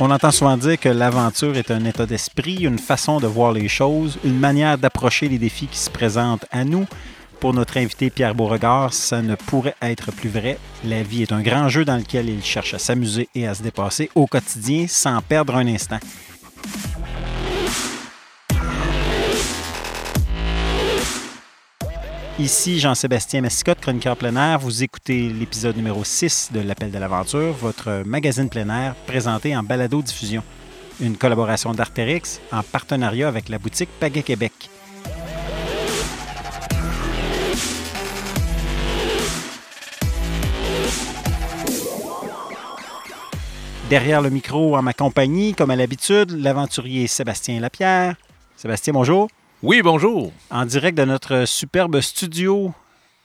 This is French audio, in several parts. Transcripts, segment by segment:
On entend souvent dire que l'aventure est un état d'esprit, une façon de voir les choses, une manière d'approcher les défis qui se présentent à nous. Pour notre invité Pierre Beauregard, ça ne pourrait être plus vrai. La vie est un grand jeu dans lequel il cherche à s'amuser et à se dépasser au quotidien sans perdre un instant. Ici Jean-Sébastien Massicotte, chroniqueur plein air. Vous écoutez l'épisode numéro 6 de L'Appel de l'Aventure, votre magazine plein air présenté en balado-diffusion. Une collaboration d'Artérix en partenariat avec la boutique Pagaie Québec. Derrière le micro, en ma compagnie, comme à l'habitude, l'aventurier Sébastien Lapierre. Sébastien, bonjour. Oui, bonjour. En direct de notre superbe studio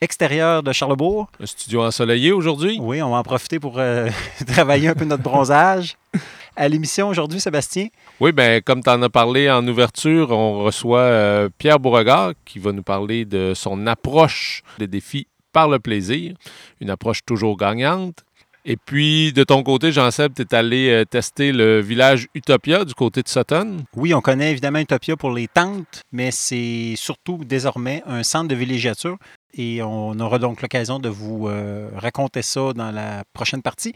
extérieur de Charlebourg. Un studio ensoleillé aujourd'hui. Oui, on va en profiter pour euh, travailler un peu notre bronzage. À l'émission aujourd'hui, Sébastien. Oui, bien, comme tu en as parlé en ouverture, on reçoit euh, Pierre Beauregard qui va nous parler de son approche des défis par le plaisir, une approche toujours gagnante. Et puis, de ton côté, Jean-Seb, tu es allé euh, tester le village Utopia du côté de Sutton? Oui, on connaît évidemment Utopia pour les tentes, mais c'est surtout désormais un centre de villégiature. Et on aura donc l'occasion de vous euh, raconter ça dans la prochaine partie.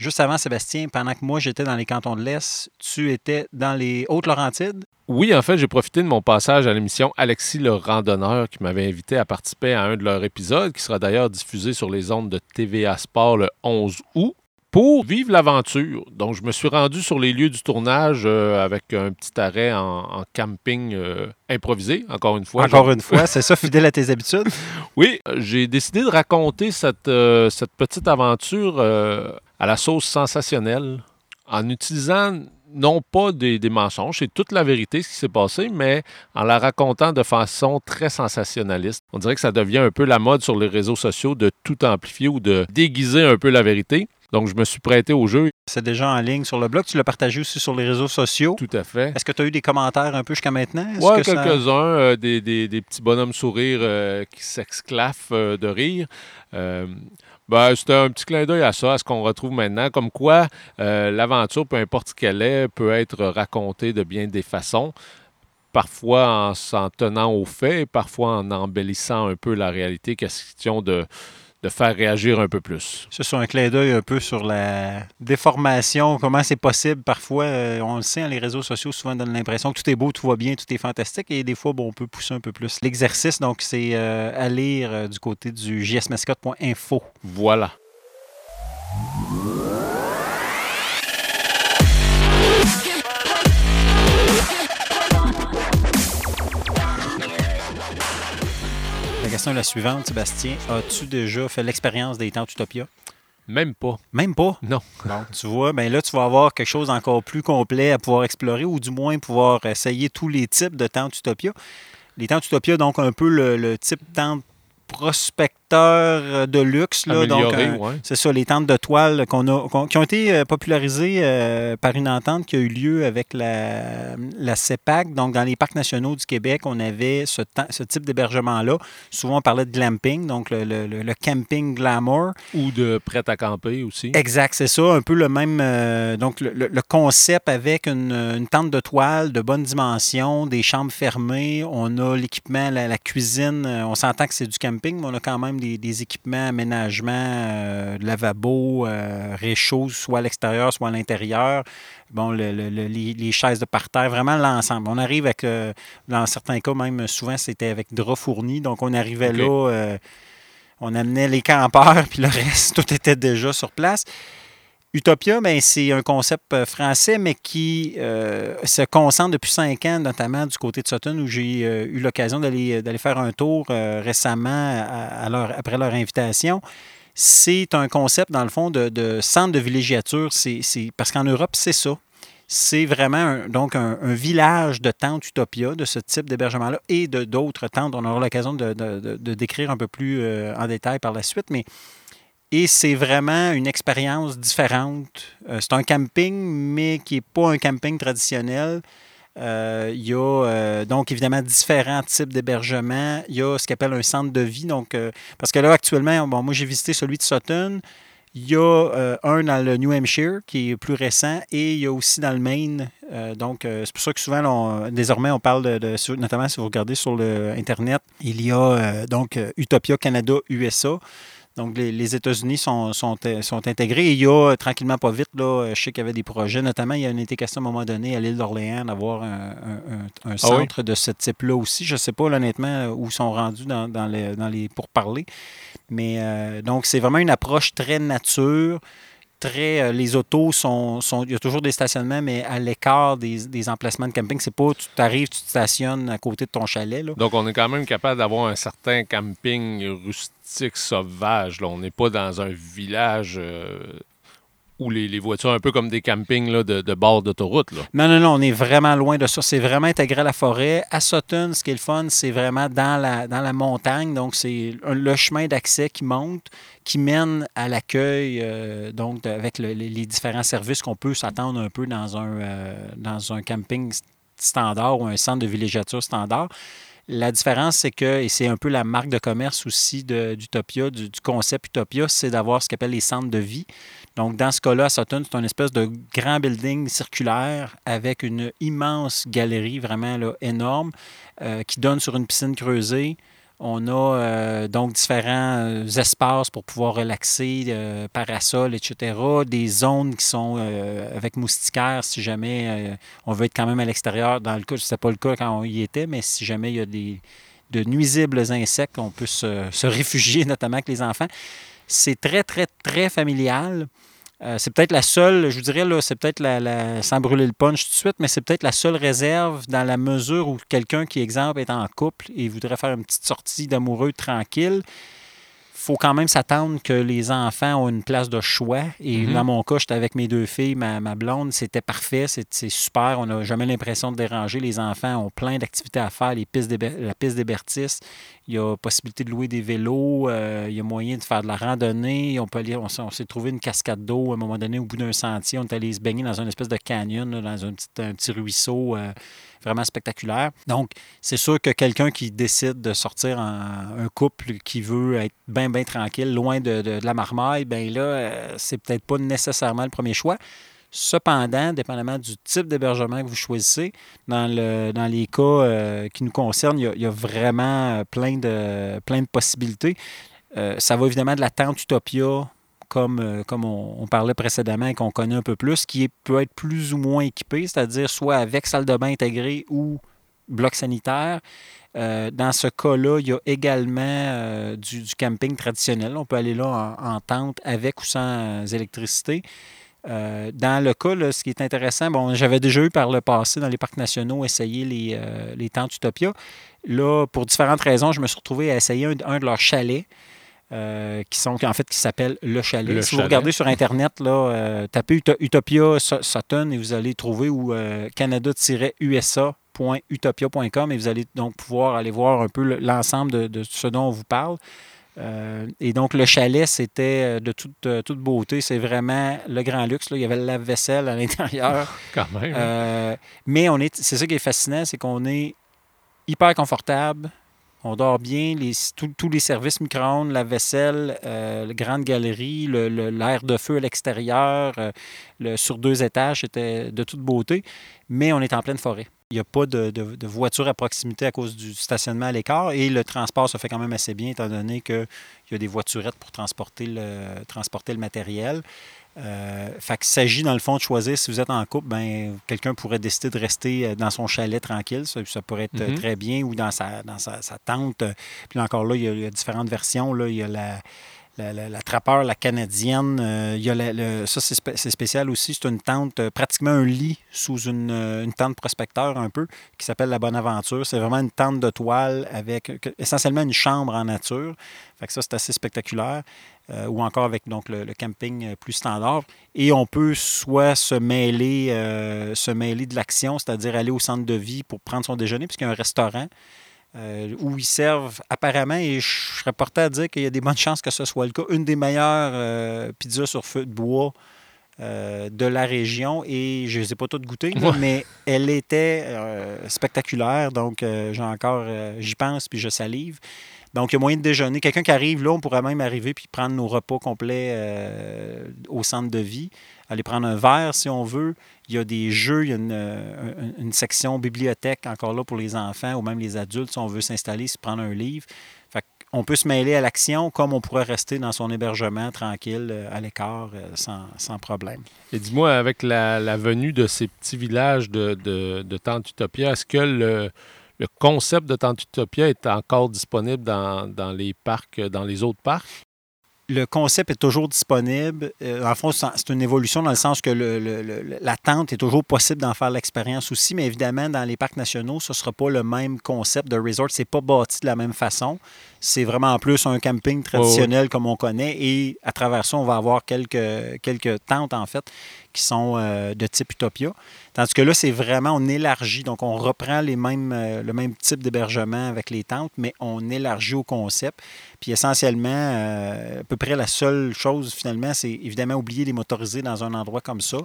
Juste avant, Sébastien, pendant que moi j'étais dans les cantons de l'Est, tu étais dans les Hautes-Laurentides? Oui, en fait, j'ai profité de mon passage à l'émission Alexis le Randonneur qui m'avait invité à participer à un de leurs épisodes, qui sera d'ailleurs diffusé sur les ondes de TVA Sport le 11 août pour vivre l'aventure. Donc, je me suis rendu sur les lieux du tournage euh, avec un petit arrêt en, camping euh, improvisé, encore une fois. Encore une fois, c'est ça, fidèle à tes habitudes? Oui, j'ai décidé de raconter cette, euh, cette petite aventure à la sauce sensationnelle en utilisant non pas des, mensonges, c'est toute la vérité ce qui s'est passé, mais en la racontant de façon très sensationnaliste. On dirait que ça devient un peu la mode sur les réseaux sociaux de tout amplifier ou de déguiser un peu la vérité. Donc, je me suis prêté au jeu. C'est déjà en ligne sur le blog. Tu l'as partagé aussi sur les réseaux sociaux. Tout à fait. Est-ce que tu as eu des commentaires un peu jusqu'à maintenant? Oui, quelques-uns. Euh, des, petits bonhommes sourires euh, qui s'exclaffent euh, de rire. Ben, c'était un petit clin d'œil à ça, à ce qu'on retrouve maintenant, comme quoi l'aventure, peu importe ce qu'elle est, peut être racontée de bien des façons parfois en s'en tenant aux faits, parfois en embellissant un peu la réalité, question de, de faire réagir un peu plus. C'est sur un clin d'œil un peu sur la déformation, comment c'est possible parfois. Euh, on le sait, hein, les réseaux sociaux souvent donnent l'impression que tout est beau, tout va bien, tout est fantastique, et des fois, bon, on peut pousser un peu plus. L'exercice, donc, c'est euh, à lire euh, du côté du jsmascotte.info. Voilà. Question est la suivante, Sébastien. As-tu déjà fait l'expérience des tentes Utopia? Même pas. Même pas? Non. Bon, tu vois, ben là, tu vas avoir quelque chose encore plus complet à pouvoir explorer ou du moins pouvoir essayer tous les types de tentes Utopia. Les tentes Utopia, donc un peu le, le type tente prospecteur euh, de luxe. Là, donc, euh, C'est ça, les tentes de toile qu'on a, qui ont été euh, popularisées par une entente qui a eu lieu avec la, la CEPAC. Donc, dans les parcs nationaux du Québec, on avait ce, ce type d'hébergement-là. Souvent, on parlait de glamping, donc le, le, camping glamour. Ou de prêt à camper aussi. Exact, c'est ça. Un peu le même. donc, le, concept avec une, une, tente de toile de bonne dimension, des chambres fermées. On a l'équipement, la, la, cuisine. On s'entend que c'est du camping, mais on a quand même des, équipements, aménagement, euh, lavabo, euh, réchaud, soit à l'extérieur, soit à l'intérieur. Bon, les, chaises de parterre, vraiment l'ensemble. On arrive avec, euh, dans certains cas, même souvent, c'était avec draps fournis. Donc, on arrivait là, euh, on amenait les campeurs, puis le reste, tout était déjà sur place. Utopia, ben, c'est un concept euh, français, mais qui euh, se concentre depuis cinq ans, notamment du côté de Sutton, où j'ai euh, eu l'occasion d'aller, faire un tour récemment après leur invitation. C'est un concept, dans le fond, de, centre de villégiature. Parce qu'en Europe, c'est ça. C'est vraiment un, donc un, village de tentes Utopia, de ce type d'hébergement-là, et de d'autres tentes. On aura l'occasion de, de, décrire un peu plus en détail par la suite, mais et c'est vraiment une expérience différente. Euh, c'est un camping, mais qui n'est pas un camping traditionnel. Euh, il y a euh, donc évidemment différents types d'hébergements. Il y a ce qu'on appelle un centre de vie. Donc, parce que là, actuellement, bon, moi j'ai visité celui de Sutton. Il y a un dans le New Hampshire qui est plus récent et il y a aussi dans le Maine. donc, c'est pour ça que souvent, désormais, on parle de, notamment si vous regardez sur le Internet, il y a donc Utopia Canada USA. Donc, les, États-Unis sont, sont, sont, intégrés. il y a, tranquillement, pas vite, là, je sais qu'il y avait des projets, notamment, il y a une été question à un moment donné à l'île d'Orléans d'avoir un, un, ah centre de ce type-là aussi. Je ne sais pas, honnêtement, où ils sont rendus dans, dans, les, dans les pourparlers. Mais euh, donc, c'est vraiment une approche très nature Euh, les autos sont, Il y a toujours des stationnements, mais à l'écart des, emplacements de camping. C'est pas tu t'arrives, tu te stationnes à côté de ton chalet. Donc, on est quand même capable d'avoir un certain camping rustique sauvage. On n'est pas dans un village. Euh, ou les, voitures un peu comme des campings de, de, bord d'autoroute. Non, non, non, on est vraiment loin de ça. C'est vraiment intégré à la forêt. À Sutton, ce qui est le fun, c'est vraiment dans la, dans la montagne. Donc, c'est le chemin d'accès qui monte, qui mène à l'accueil, euh, donc avec les différents services qu'on peut s'attendre un peu dans un, euh, dans un camping standard ou un centre de villégiature standard. La différence, c'est que, et c'est un peu la marque de commerce aussi d'Utopia, du, du, concept Utopia, c'est d'avoir ce qu'on appelle les centres de vie. Donc, dans ce cas-là, Sutton, c'est une espèce de grand building circulaire avec une immense galerie vraiment là, énorme euh, qui donne sur une piscine creusée. On a euh, donc différents euh, espaces pour pouvoir relaxer, euh, parasol, etc. Des zones qui sont avec moustiquaires si jamais on veut être quand même à l'extérieur. Dans le cas, ce n'était pas le cas quand on y était, mais si jamais il y a des, de nuisibles insectes, on peut se, se réfugier, notamment avec les enfants. C'est très, très, très familial. Euh, c'est peut-être la seule, je vous dirais, là, c'est peut-être la, sans brûler le punch tout de suite, mais c'est peut-être la seule réserve dans la mesure où quelqu'un qui, exemple, est en couple et voudrait faire une petite sortie d'amoureux tranquille faut quand même s'attendre que les enfants ont une place de choix. Et mhm. dans mon cas, j'étais avec mes deux filles, ma, blonde, c'était parfait, c'est super. On n'a jamais l'impression de déranger. Les enfants ont plein d'activités à faire, les pistes la piste des Bertis. Il y a possibilité de louer des vélos, euh, il y a moyen de faire de la randonnée. On, peut aller, on, s'est trouvé une cascade d'eau à un moment donné au bout d'un sentier. On est allé se baigner dans une espèce de canyon, dans un petit, un petit ruisseau. Euh, vraiment spectaculaire. Donc, c'est sûr que quelqu'un qui décide de sortir un couple qui veut être bien, bien tranquille, loin de, la marmaille, bien là, euh, c'est peut-être pas nécessairement le premier choix. Cependant, dépendamment du type d'hébergement que vous choisissez, dans, le, les cas euh, qui nous concernent, il y, a, vraiment plein de, plein possibilités. Euh, ça va évidemment de la tente Utopia comme, euh, comme on, parlait précédemment et qu'on connaît un peu plus, qui peut être plus ou moins équipé, c'est-à-dire soit avec salle de bain intégrée ou bloc sanitaire. Euh, dans ce cas-là, il y a également euh, du, camping traditionnel. On peut aller là en, tente avec ou sans électricité. dans le cas, ce qui est intéressant, bon, j'avais déjà eu par le passé dans les parcs nationaux essayer les, les tentes Utopia. Là, pour différentes raisons, je me suis retrouvé à essayer un de leurs chalets. Euh, qui sont en fait qui s'appelle Le Chalet. si vous regardez sur Internet, là, euh, tapez Utopia Sutton et vous allez trouver ou euh, canada-usa.utopia.com et vous allez donc pouvoir aller voir un peu l'ensemble de, ce dont on vous parle. et donc, le chalet, c'était de toute, toute beauté. C'est vraiment le grand luxe. Il y avait la vaisselle à l'intérieur. Quand même. mais on est, c'est ça qui est fascinant, c'est qu'on est hyper confortable. On dort bien, tous les services micro-ondes, la vaisselle, euh, la grande galerie, l'air de feu à l'extérieur, euh, sur deux étages, c'était de toute beauté, mais on est en pleine forêt. Il n'y a pas de, voiture à proximité à cause du stationnement à l'écart et le transport se fait quand même assez bien étant donné qu'il y a des voiturettes pour transporter le matériel. Euh, fait qu'il s'agit, dans le fond, de choisir si vous êtes en couple, ben, quelqu'un pourrait décider de rester euh, dans son chalet tranquille. Ça, pourrait être euh, mhm. très bien ou dans sa, dans sa, tente. Puis encore là, il y, a, différentes versions. Là. Il y a la, la, trappeur, la canadienne. a le, ça, c'est spécial aussi. C'est une tente, pratiquement un lit sous une, une tente prospecteur un peu, qui s'appelle la Bonne Aventure. C'est vraiment une tente de toile avec essentiellement une chambre en nature. Fait que ça, c'est assez spectaculaire. Euh, ou encore avec le, camping euh, plus standard. Et on peut soit se mêler, euh, se mêler de l'action, c'est-à-dire aller au centre de vie pour prendre son déjeuner, puisqu'il y a un restaurant où ils servent apparemment, et je serais porté à dire qu'il y a des bonnes chances que ce soit le cas, une des meilleures pizzas sur feu de bois. de la région et je ne les ai pas toutes goûtées, mais elle était spectaculaire. Donc, j'ai encore, j'y pense puis je salive. Donc, il y a moyen de déjeuner. Quelqu'un qui arrive là, on pourrait même arriver puis prendre nos repas complets au centre de vie, aller prendre un verre si on veut. Il y a des jeux, il y a une, une section bibliothèque encore là pour les enfants ou même les adultes si on veut s'installer, se prendre un livre on peut se mêler à l'action comme on pourrait rester dans son hébergement tranquille euh, à l'écart euh, sans, problème. Et dis-moi, avec la, venue de ces petits villages de, de, de Tante Utopia, est-ce que le, concept de Tante Utopia est encore disponible dans, dans, les parcs, dans les autres parcs? Le concept est toujours disponible. Euh, en fond, c'est une évolution dans le sens que le, est toujours possible d'en faire l'expérience aussi, mais évidemment, dans les parcs nationaux, ce ne sera pas le même concept de resort. Ce n'est pas bâti de la même façon. C'est vraiment en plus un camping traditionnel comme on connaît. Et à travers ça, on va avoir quelques, quelques tentes, en fait, qui sont euh, de type Utopia. Tandis que là, c'est vraiment, on élargit. Donc, on reprend les mêmes, euh, le même type d'hébergement avec les tentes, mais on élargit au concept. Puis essentiellement, euh, à peu près la seule chose, finalement, c'est évidemment oublier les motorisés dans un endroit comme ça.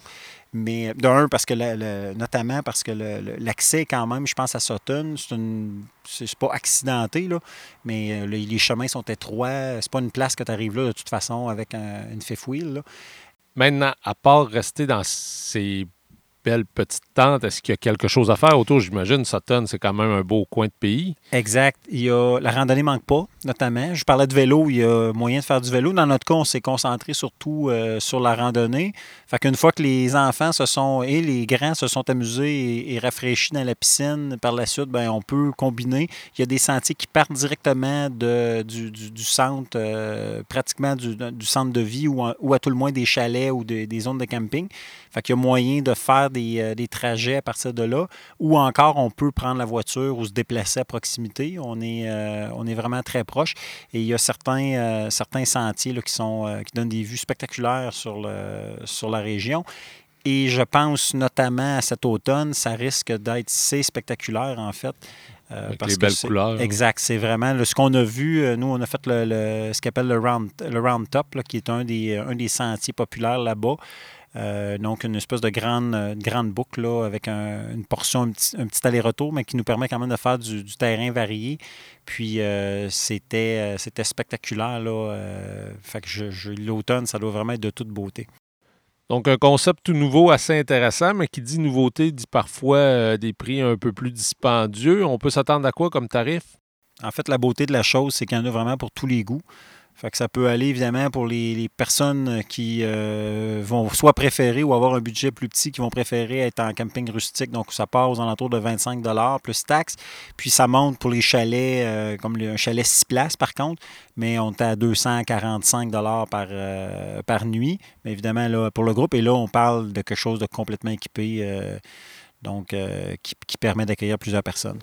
Mais d'un, parce que notamment parce que l'accès, quand même, je pense à Sutton, c'est une. C'est pas accidenté, là, mais les chemins sont étroits. C'est pas une place que tu arrives là de toute façon avec une fifth wheel. Maintenant, à part rester dans ces belle petite tente. Est-ce qu'il y a quelque chose à faire autour? J'imagine, Sutton, c'est quand même un beau coin de pays. Exact. Il y a, la randonnée manque pas, notamment. Je parlais de vélo, il y a moyen de faire du vélo. Dans notre cas, on s'est concentré surtout euh, sur la randonnée. Fait fois que les enfants se sont et les grands se sont amusés et, rafraîchis dans la piscine, par la suite, ben, on peut combiner. Il y a des sentiers qui partent directement du, centre, euh, pratiquement du, centre de vie ou, ou, à tout le moins des chalets ou des zones de camping. Fait qu'il y a moyen de faire euh, des, trajets à partir de là. Ou encore, on peut prendre la voiture ou se déplacer à proximité. On est, euh, on est vraiment très proche. Et il y a certains, euh, certains sentiers là, qui, sont, qui donnent des vues spectaculaires sur, le, sur la région. Et je pense notamment à cet automne, ça risque d'être assez spectaculaire, en fait. Avec les belles couleurs. Exact. C'est vraiment ce qu'on a vu. Nous, on a fait le, ce qu'on appelle le Round, le round Top, qui est un des, un des sentiers populaires là-bas. Euh, donc, une espèce de grande, euh, grande boucle avec une portion, un petit, aller-retour, mais qui nous permet quand même de faire du, terrain varié. Puis, euh, c'était, c'était spectaculaire. Là, fait que l'automne, ça doit vraiment être de toute beauté. Donc, un concept tout nouveau, assez intéressant, mais qui dit nouveauté, dit parfois des prix un peu plus dispendieux. On peut s'attendre à quoi comme tarif? En fait, la beauté de la chose, c'est qu'il y en a vraiment pour tous les goûts. Fait que ça peut aller évidemment pour les, personnes qui euh, vont soit préférer ou avoir un budget plus petit, qui vont préférer être en camping rustique. Donc ça part aux alentours de 25 plus taxes. Puis ça monte pour les chalets, euh, comme un chalet 6 places par contre, mais on est à 245 par, euh, par nuit. Mais évidemment, là, pour le groupe, et là, on parle de quelque chose de complètement équipé, donc qui permet d'accueillir plusieurs personnes.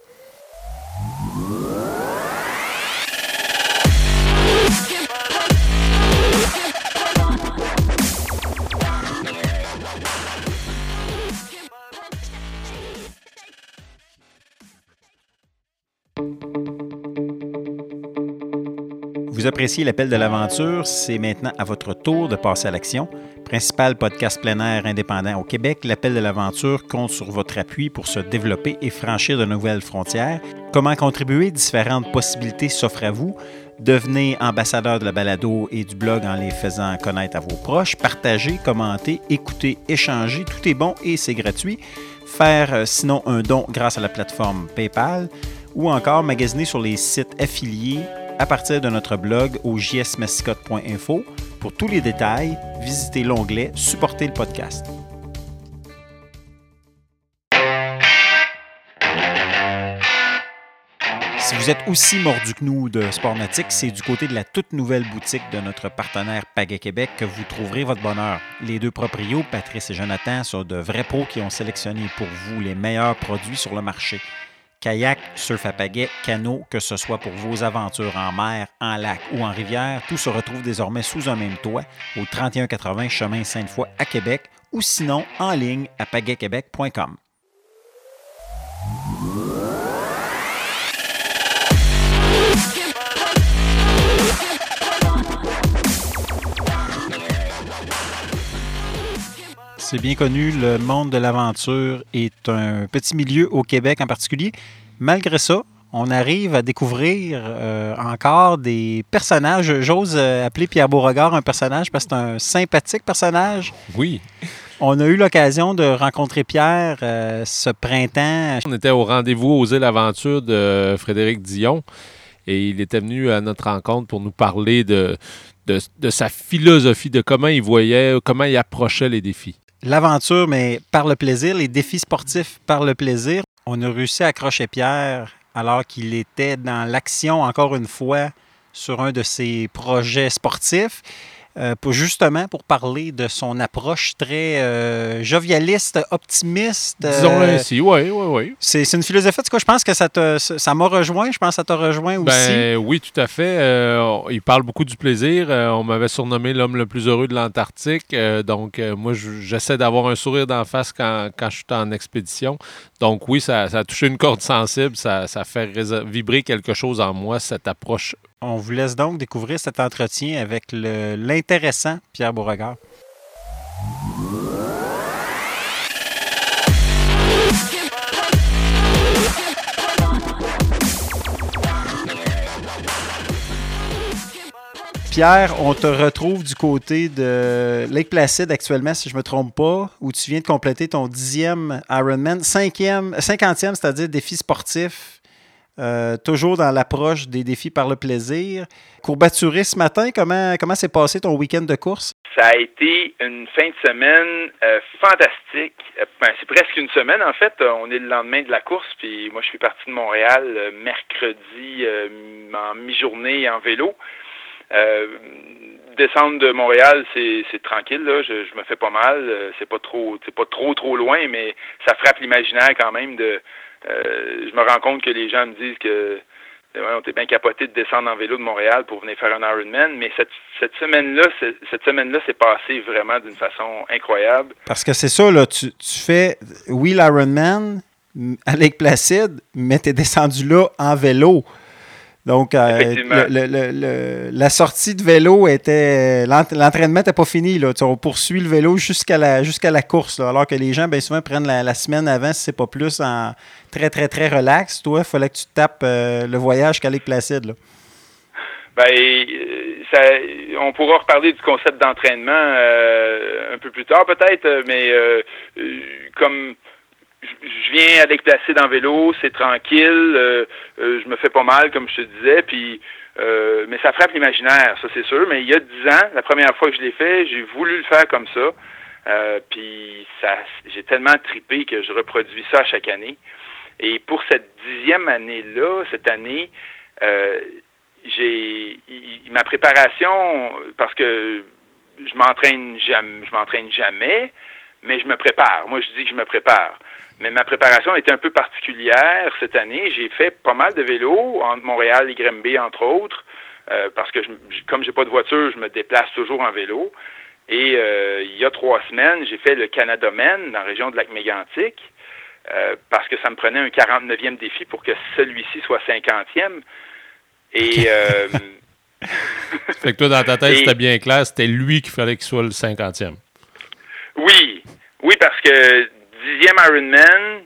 Vous appréciez l'appel de l'aventure, c'est maintenant à votre tour de passer à l'action. Principal podcast plein air indépendant au Québec, l'appel de l'aventure compte sur votre appui pour se développer et franchir de nouvelles frontières. Comment contribuer? Différentes possibilités s'offrent à vous. Devenez ambassadeur de la balado et du blog en les faisant connaître à vos proches. Partagez, commentez, écoutez, échangez. Tout est bon et c'est gratuit. Faire euh, sinon un don grâce à la plateforme PayPal ou encore magasiner sur les sites affiliés à partir de notre blog au jsmascotte.info. Pour tous les détails, visitez l'onglet Supporter le podcast. Si vous êtes aussi mordu que nous de Sportmatic, c'est du côté de la toute nouvelle boutique de notre partenaire Pagaie Québec que vous trouverez votre bonheur. Les deux proprios, Patrice et Jonathan, sont de vrais pros qui ont sélectionné pour vous les meilleurs produits sur le marché kayak, surf à pagaie, canot, que ce soit pour vos aventures en mer, en lac ou en rivière, tout se retrouve désormais sous un même toit au 3180 chemin Sainte-Foy à Québec ou sinon en ligne à pagaiequebec.com. C'est bien connu, le monde de l'aventure est un petit milieu au Québec en particulier. Malgré ça, on arrive à découvrir euh, encore des personnages. J'ose euh, appeler Pierre Beauregard un personnage parce que c'est un sympathique personnage. Oui. On a eu l'occasion de rencontrer Pierre euh, ce printemps. On était au rendez-vous Oser l'aventure de Frédéric Dion et il était venu à notre rencontre pour nous parler de, de, de sa philosophie, de comment il voyait, comment il approchait les défis. L'aventure, mais par le plaisir, les défis sportifs par le plaisir. On a réussi à accrocher Pierre alors qu'il était dans l'action, encore une fois, sur un de ses projets sportifs. Euh, pour justement pour parler de son approche très euh, jovialiste, optimiste. Disons euh, ainsi, oui, oui, oui. C'est une philosophie, en tout cas, je pense que ça te- ça m'a rejoint, je pense que ça t'a rejoint aussi. Ben oui, tout à fait. Il parle beaucoup du plaisir. On m'avait surnommé l'homme le plus heureux de l'Antarctique. Donc, moi, je- j'essaie d'avoir un sourire d'en face quand, quand je suis en expédition. Donc, oui, ça, ça a touché une corde sensible. Ça, ça fait vibrer quelque chose en moi, cette approche. On vous laisse donc découvrir cet entretien avec l'intéressant Pierre Beauregard. Pierre, on te retrouve du côté de Lake Placid actuellement, si je ne me trompe pas, où tu viens de compléter ton dixième Ironman, cinquième, cinquantième, c'est-à-dire défi sportif. Euh, toujours dans l'approche des défis par le plaisir. Courbaturé ce matin, comment, comment s'est passé ton week-end de course? Ça a été une fin de semaine euh, fantastique. Euh, ben, c'est presque une semaine en fait. On est le lendemain de la course, puis moi je suis parti de Montréal mercredi en mi-journée en vélo. Descendre de Montréal, c'est tranquille là. Je, je me fais pas mal. C'est pas trop, c'est pas trop trop loin, mais ça frappe l'imaginaire quand même. De, euh, je me rends compte que les gens me disent que on était bien capoté de descendre en vélo de Montréal pour venir faire un Ironman, mais cette, semaine-là, cette semaine-là, c'est passé vraiment d'une façon incroyable. Parce que c'est ça, là, tu, tu fais, oui, l'Ironman à Lake Placid, mais tu es descendu là en vélo. Donc, euh, Effectivement. le- le- le- le- la sortie de vélo était. l'ent- L'entraînement n'était pas fini. Là. On poursuit le vélo jusqu'à la, la course. là. alors que les gens, bien souvent, prennent la, la semaine avant, si c'est pas plus, en très, très, très relax. Toi, il fallait que tu tapes euh, le voyage jusqu'à Lake Placid. là. Ben, euh, ça, on pourra reparler du concept d'entraînement euh, un peu plus tard peut-être, mais comme je viens avec placide en vélo, c'est tranquille, euh, euh, je me fais pas mal comme je te disais, puis euh, mais ça frappe l'imaginaire, ça c'est sûr. Mais il y a dix ans, la première fois que je l'ai fait, j'ai voulu le faire comme ça, euh, puis ça, j'ai tellement tripé que je reproduis ça à chaque année. Et pour cette dixième année-là, cette année, euh, j'ai ma préparation parce que je m'entraîne jamais, je m'entraîne jamais, mais je me prépare. Moi, je dis que je me prépare. Mais ma préparation était un peu particulière cette année. J'ai fait pas mal de vélo entre Montréal et Grimby, entre autres, euh, parce que je, je- comme j'ai pas de voiture, je me déplace toujours en vélo. Et euh, il y a trois semaines, j'ai fait le Canada-Men dans la région de Lac-Mégantic, euh, parce que ça me prenait un 49e défi pour que celui-ci soit 50e. Et euh, Fait que toi, dans ta tête, Et- c'était bien clair, c'était lui qu'il fallait qu'il soit le 50e. oui, oui, parce que dixième Ironman,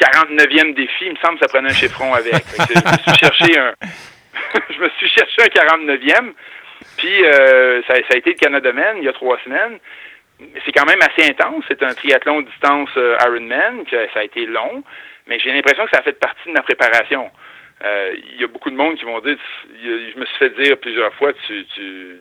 49e défi, il me semble que ça prenait un chiffron avec. Je me suis cherché un, je me suis cherché un 49e. Puis euh, ça, a été le Canada Man il y a trois semaines. C'est quand même assez intense. C'est un triathlon distance euh, Ironman. Ça a été long, mais j'ai l'impression que ça a fait partie de ma préparation. Euh, Il y a beaucoup de monde qui vont dire, je me suis fait dire plusieurs fois, tu, tu,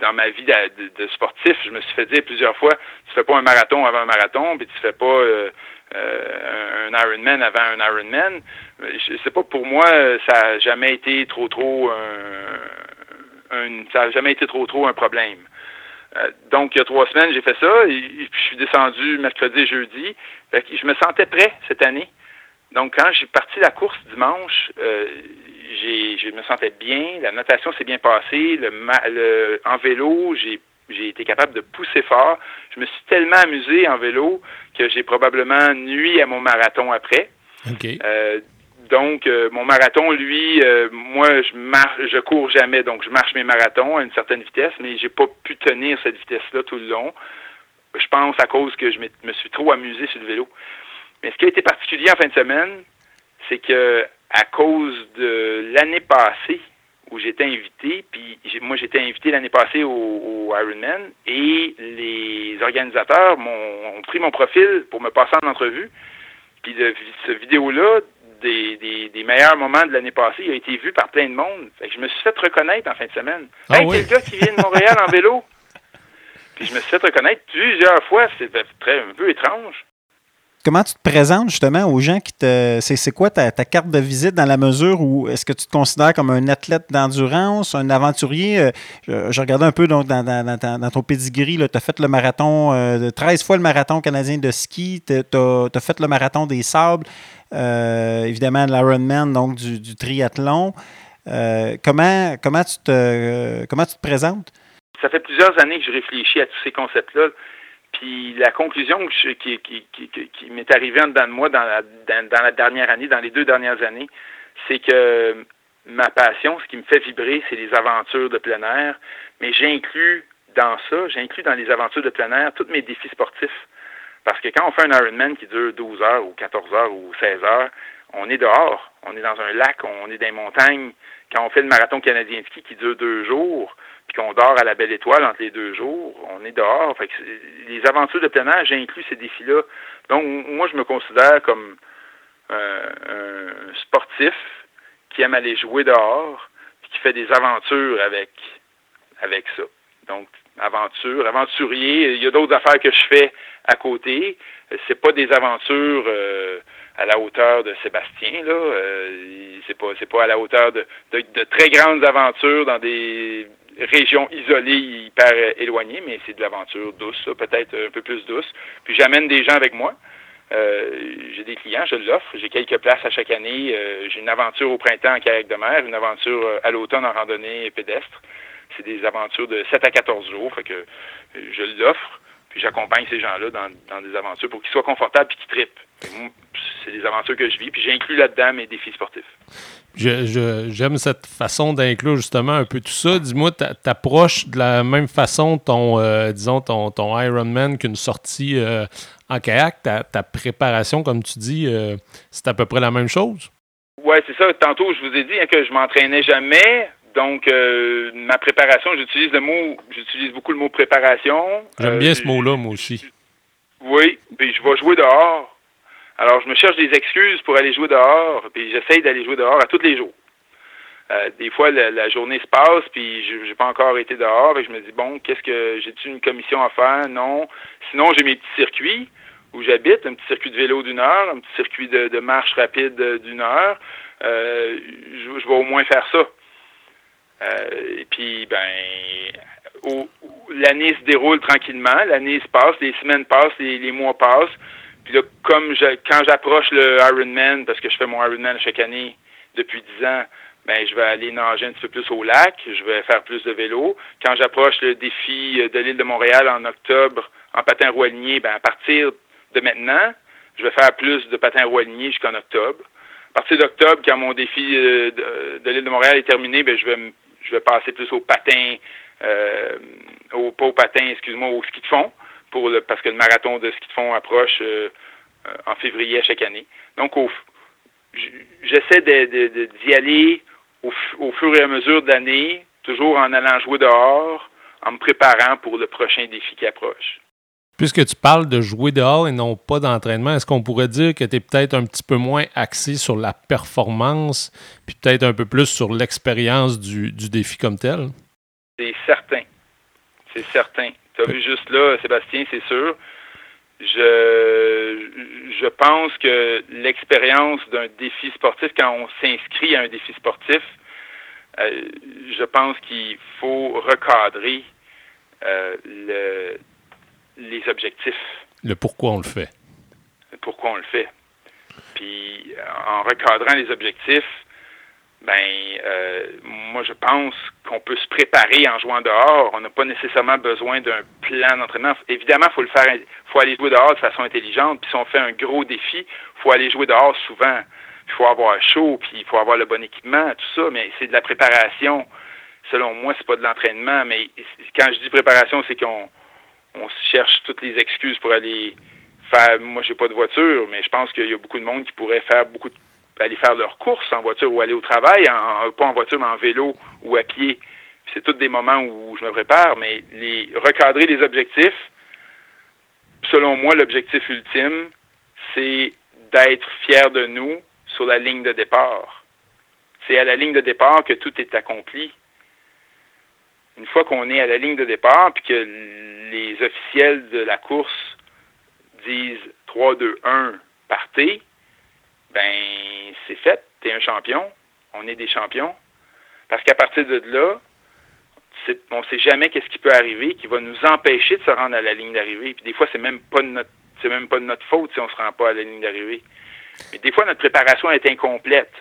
dans ma vie de, de- sportif, je me suis fait dire plusieurs fois, tu fais pas un marathon avant un marathon, puis tu fais pas euh, euh, un Ironman avant un Ironman. Je sais pas, pour moi, ça a jamais été trop trop un, un- ça a jamais été trop trop un problème. Euh, donc, il y a trois semaines, j'ai fait ça, et, puis je suis descendu mercredi jeudi. Fait que je me sentais prêt cette année. Donc, quand j'ai parti la course dimanche, euh, j'ai, je me sentais bien, la natation s'est bien passée, le, ma- le- en vélo, j'ai, j'ai été capable de pousser fort. Je me suis tellement amusé en vélo que j'ai probablement nuit à mon marathon après. OK. Euh, donc, euh, mon marathon, lui, euh, moi, je marche, je cours jamais, donc je marche mes marathons à une certaine vitesse, mais j'ai pas pu tenir cette vitesse-là tout le long. Je pense à cause que je me suis trop amusé sur le vélo. Mais ce qui a été particulier en fin de semaine, c'est que à cause de l'année passée où j'étais invité, puis moi j'étais invité l'année passée au, Ironman et les organisateurs m'ont pris mon profil pour me passer en entrevue. Puis de, ce vidéo-là des, des, meilleurs moments de l'année passée a été vu par plein de monde. Fait que je me suis fait reconnaître en fin de semaine. Ah, hey, le gars qui vient de Montréal en vélo. Puis je me suis fait reconnaître plusieurs fois. C'était très un peu étrange. Comment tu te présentes justement aux gens qui te. C'est quoi ta, carte de visite dans la mesure où est-ce que tu te considères comme un athlète d'endurance, un aventurier? Euh, je, regardais un peu donc, dans, dans, ton pedigree, tu as fait le marathon, euh, 13 fois le marathon canadien de ski, tu as, fait le marathon des sables, euh, évidemment l'Ironman, donc du, du triathlon. Euh, comment, comment, tu te, comment tu te présentes? Ça fait plusieurs années que je réfléchis à tous ces concepts-là. Puis la conclusion qui, qui, qui, m'est arrivée en dedans de moi dans la, dernière année, dans les deux dernières années, c'est que ma passion, ce qui me fait vibrer, c'est les aventures de plein air. Mais j'inclus dans ça, j'inclus dans les aventures de plein air tous mes défis sportifs. Parce que quand on fait un Ironman qui dure 12 heures ou 14 heures ou 16 heures, on est dehors, on est dans un lac, on est dans les montagnes. Quand on fait le marathon canadien ski qui dure deux jours, puis qu'on dort à la belle étoile entre les deux jours, on est dehors. Les aventures de plein air, j'inclus ces défis-là. Donc, moi, je me considère comme euh, un sportif qui aime aller jouer dehors, puis qui fait des aventures avec, avec ça. Donc, aventure, aventurier. Il y a d'autres affaires que je fais à côté. C'est pas des aventures euh, à la hauteur de Sébastien là. Euh, c'est pas pas à la hauteur de, de, très grandes aventures dans des région isolée, hyper éloignée, mais c'est de l'aventure douce, peut-être un peu plus douce. Puis j'amène des gens avec moi. Euh, j'ai des clients, je l'offre. J'ai quelques places à chaque année. Euh, j'ai une aventure au printemps en kayak de mer, une aventure euh, à l'automne en randonnée pédestre. C'est des aventures de 7 à 14 jours. Fait que je l'offre. Puis j'accompagne ces gens-là dans, dans, des aventures pour qu'ils soient confortables et qu'ils trippent. C'est des aventures que je vis. Puis j'inclus là-dedans mes défis sportifs. J'aime cette façon d'inclure justement un peu tout ça. Dis-moi, t'approches de la même façon ton, euh, disons, ton, ton Ironman qu'une sortie euh, en kayak. Ta, ta, préparation, comme tu dis, euh, c'est à peu près la même chose? Oui, c'est ça. Tantôt, je vous ai dit hein, que je m'entraînais jamais. Donc, ma préparation, j'utilise le mot, j'utilise beaucoup le mot préparation. J'aime bien ce mot-là, moi aussi. Oui, puis je vais jouer dehors alors, je me cherche des excuses pour aller jouer dehors, puis j'essaye d'aller jouer dehors à tous les jours. Euh, des fois, la, journée se passe, puis je n'ai pas encore été dehors, et je me dis, bon, qu'est-ce que j'ai-tu une commission à faire? Non. Sinon, j'ai mes petits circuits où j'habite, un petit circuit de vélo d'une heure, un petit circuit de, marche rapide d'une heure. Euh, je, vais au moins faire ça. Euh, et puis, ben, l'année se déroule tranquillement, l'année se passe, les semaines passent, les mois passent. Puis là, comme je, quand j'approche le Ironman, parce que je fais mon Ironman chaque année depuis 10 ans, ben, je vais aller nager un petit peu plus au lac, je vais faire plus de vélo. Quand j'approche le défi de l'île de Montréal en octobre en patin roualinier, ben, à partir de maintenant, je vais faire plus de patin roualinier jusqu'en octobre. À partir d'octobre, quand mon défi euh, de, l'île de Montréal est terminé, ben, je vais je vais passer plus au patin, euh, au, pas au patin, excuse-moi, au ski de fond pour parce que le marathon de ski de fond approche euh, euh, en février à chaque année. Donc, j'essaie d'y aller au, fur et à mesure de l'année, toujours en allant jouer dehors, en me préparant pour le prochain défi qui approche. Puisque tu parles de jouer dehors et non pas d'entraînement, est-ce qu'on pourrait dire que tu es peut-être un petit peu moins axé sur la performance, puis peut-être un peu plus sur l'expérience du, du défi comme tel? C'est certain. C'est certain. Tu as vu juste là, Sébastien, c'est sûr. Je, je pense que l'expérience d'un défi sportif, quand on s'inscrit à un défi sportif, euh, je pense qu'il faut recadrer euh, le, les objectifs. Le pourquoi on le fait. pourquoi on le fait. Puis en recadrant les objectifs, ben euh, moi je pense qu'on peut se préparer en jouant dehors. On n'a pas nécessairement besoin d'un plan d'entraînement. Évidemment, faut le faire, faut aller jouer dehors de façon intelligente. Puis si on fait un gros défi, faut aller jouer dehors souvent. Il faut avoir chaud, puis il faut avoir le bon équipement, tout ça. Mais c'est de la préparation. Selon moi, c'est pas de l'entraînement. Mais quand je dis préparation, c'est qu'on on cherche toutes les excuses pour aller faire. Moi, j'ai pas de voiture, mais je pense qu'il y a beaucoup de monde qui pourrait faire beaucoup de aller faire leurs courses en voiture ou aller au travail, pas en voiture, mais en vélo ou à pied. C'est tous des moments où je me prépare, mais recadrer les objectifs, selon moi, l'objectif ultime, c'est d'être fier de nous sur la ligne de départ. C'est à la ligne de départ que tout est accompli. Une fois qu'on est à la ligne de départ, puis que les officiels de la course disent 3, 2, 1, partez, ben c'est fait, tu es un champion, on est des champions. Parce qu'à partir de là, on ne sait jamais qu'est-ce qui peut arriver qui va nous empêcher de se rendre à la ligne d'arrivée. Puis des fois, c'est même pas de notre c'est même pas de notre faute si on se rend pas à la ligne d'arrivée. Mais des fois, notre préparation est incomplète.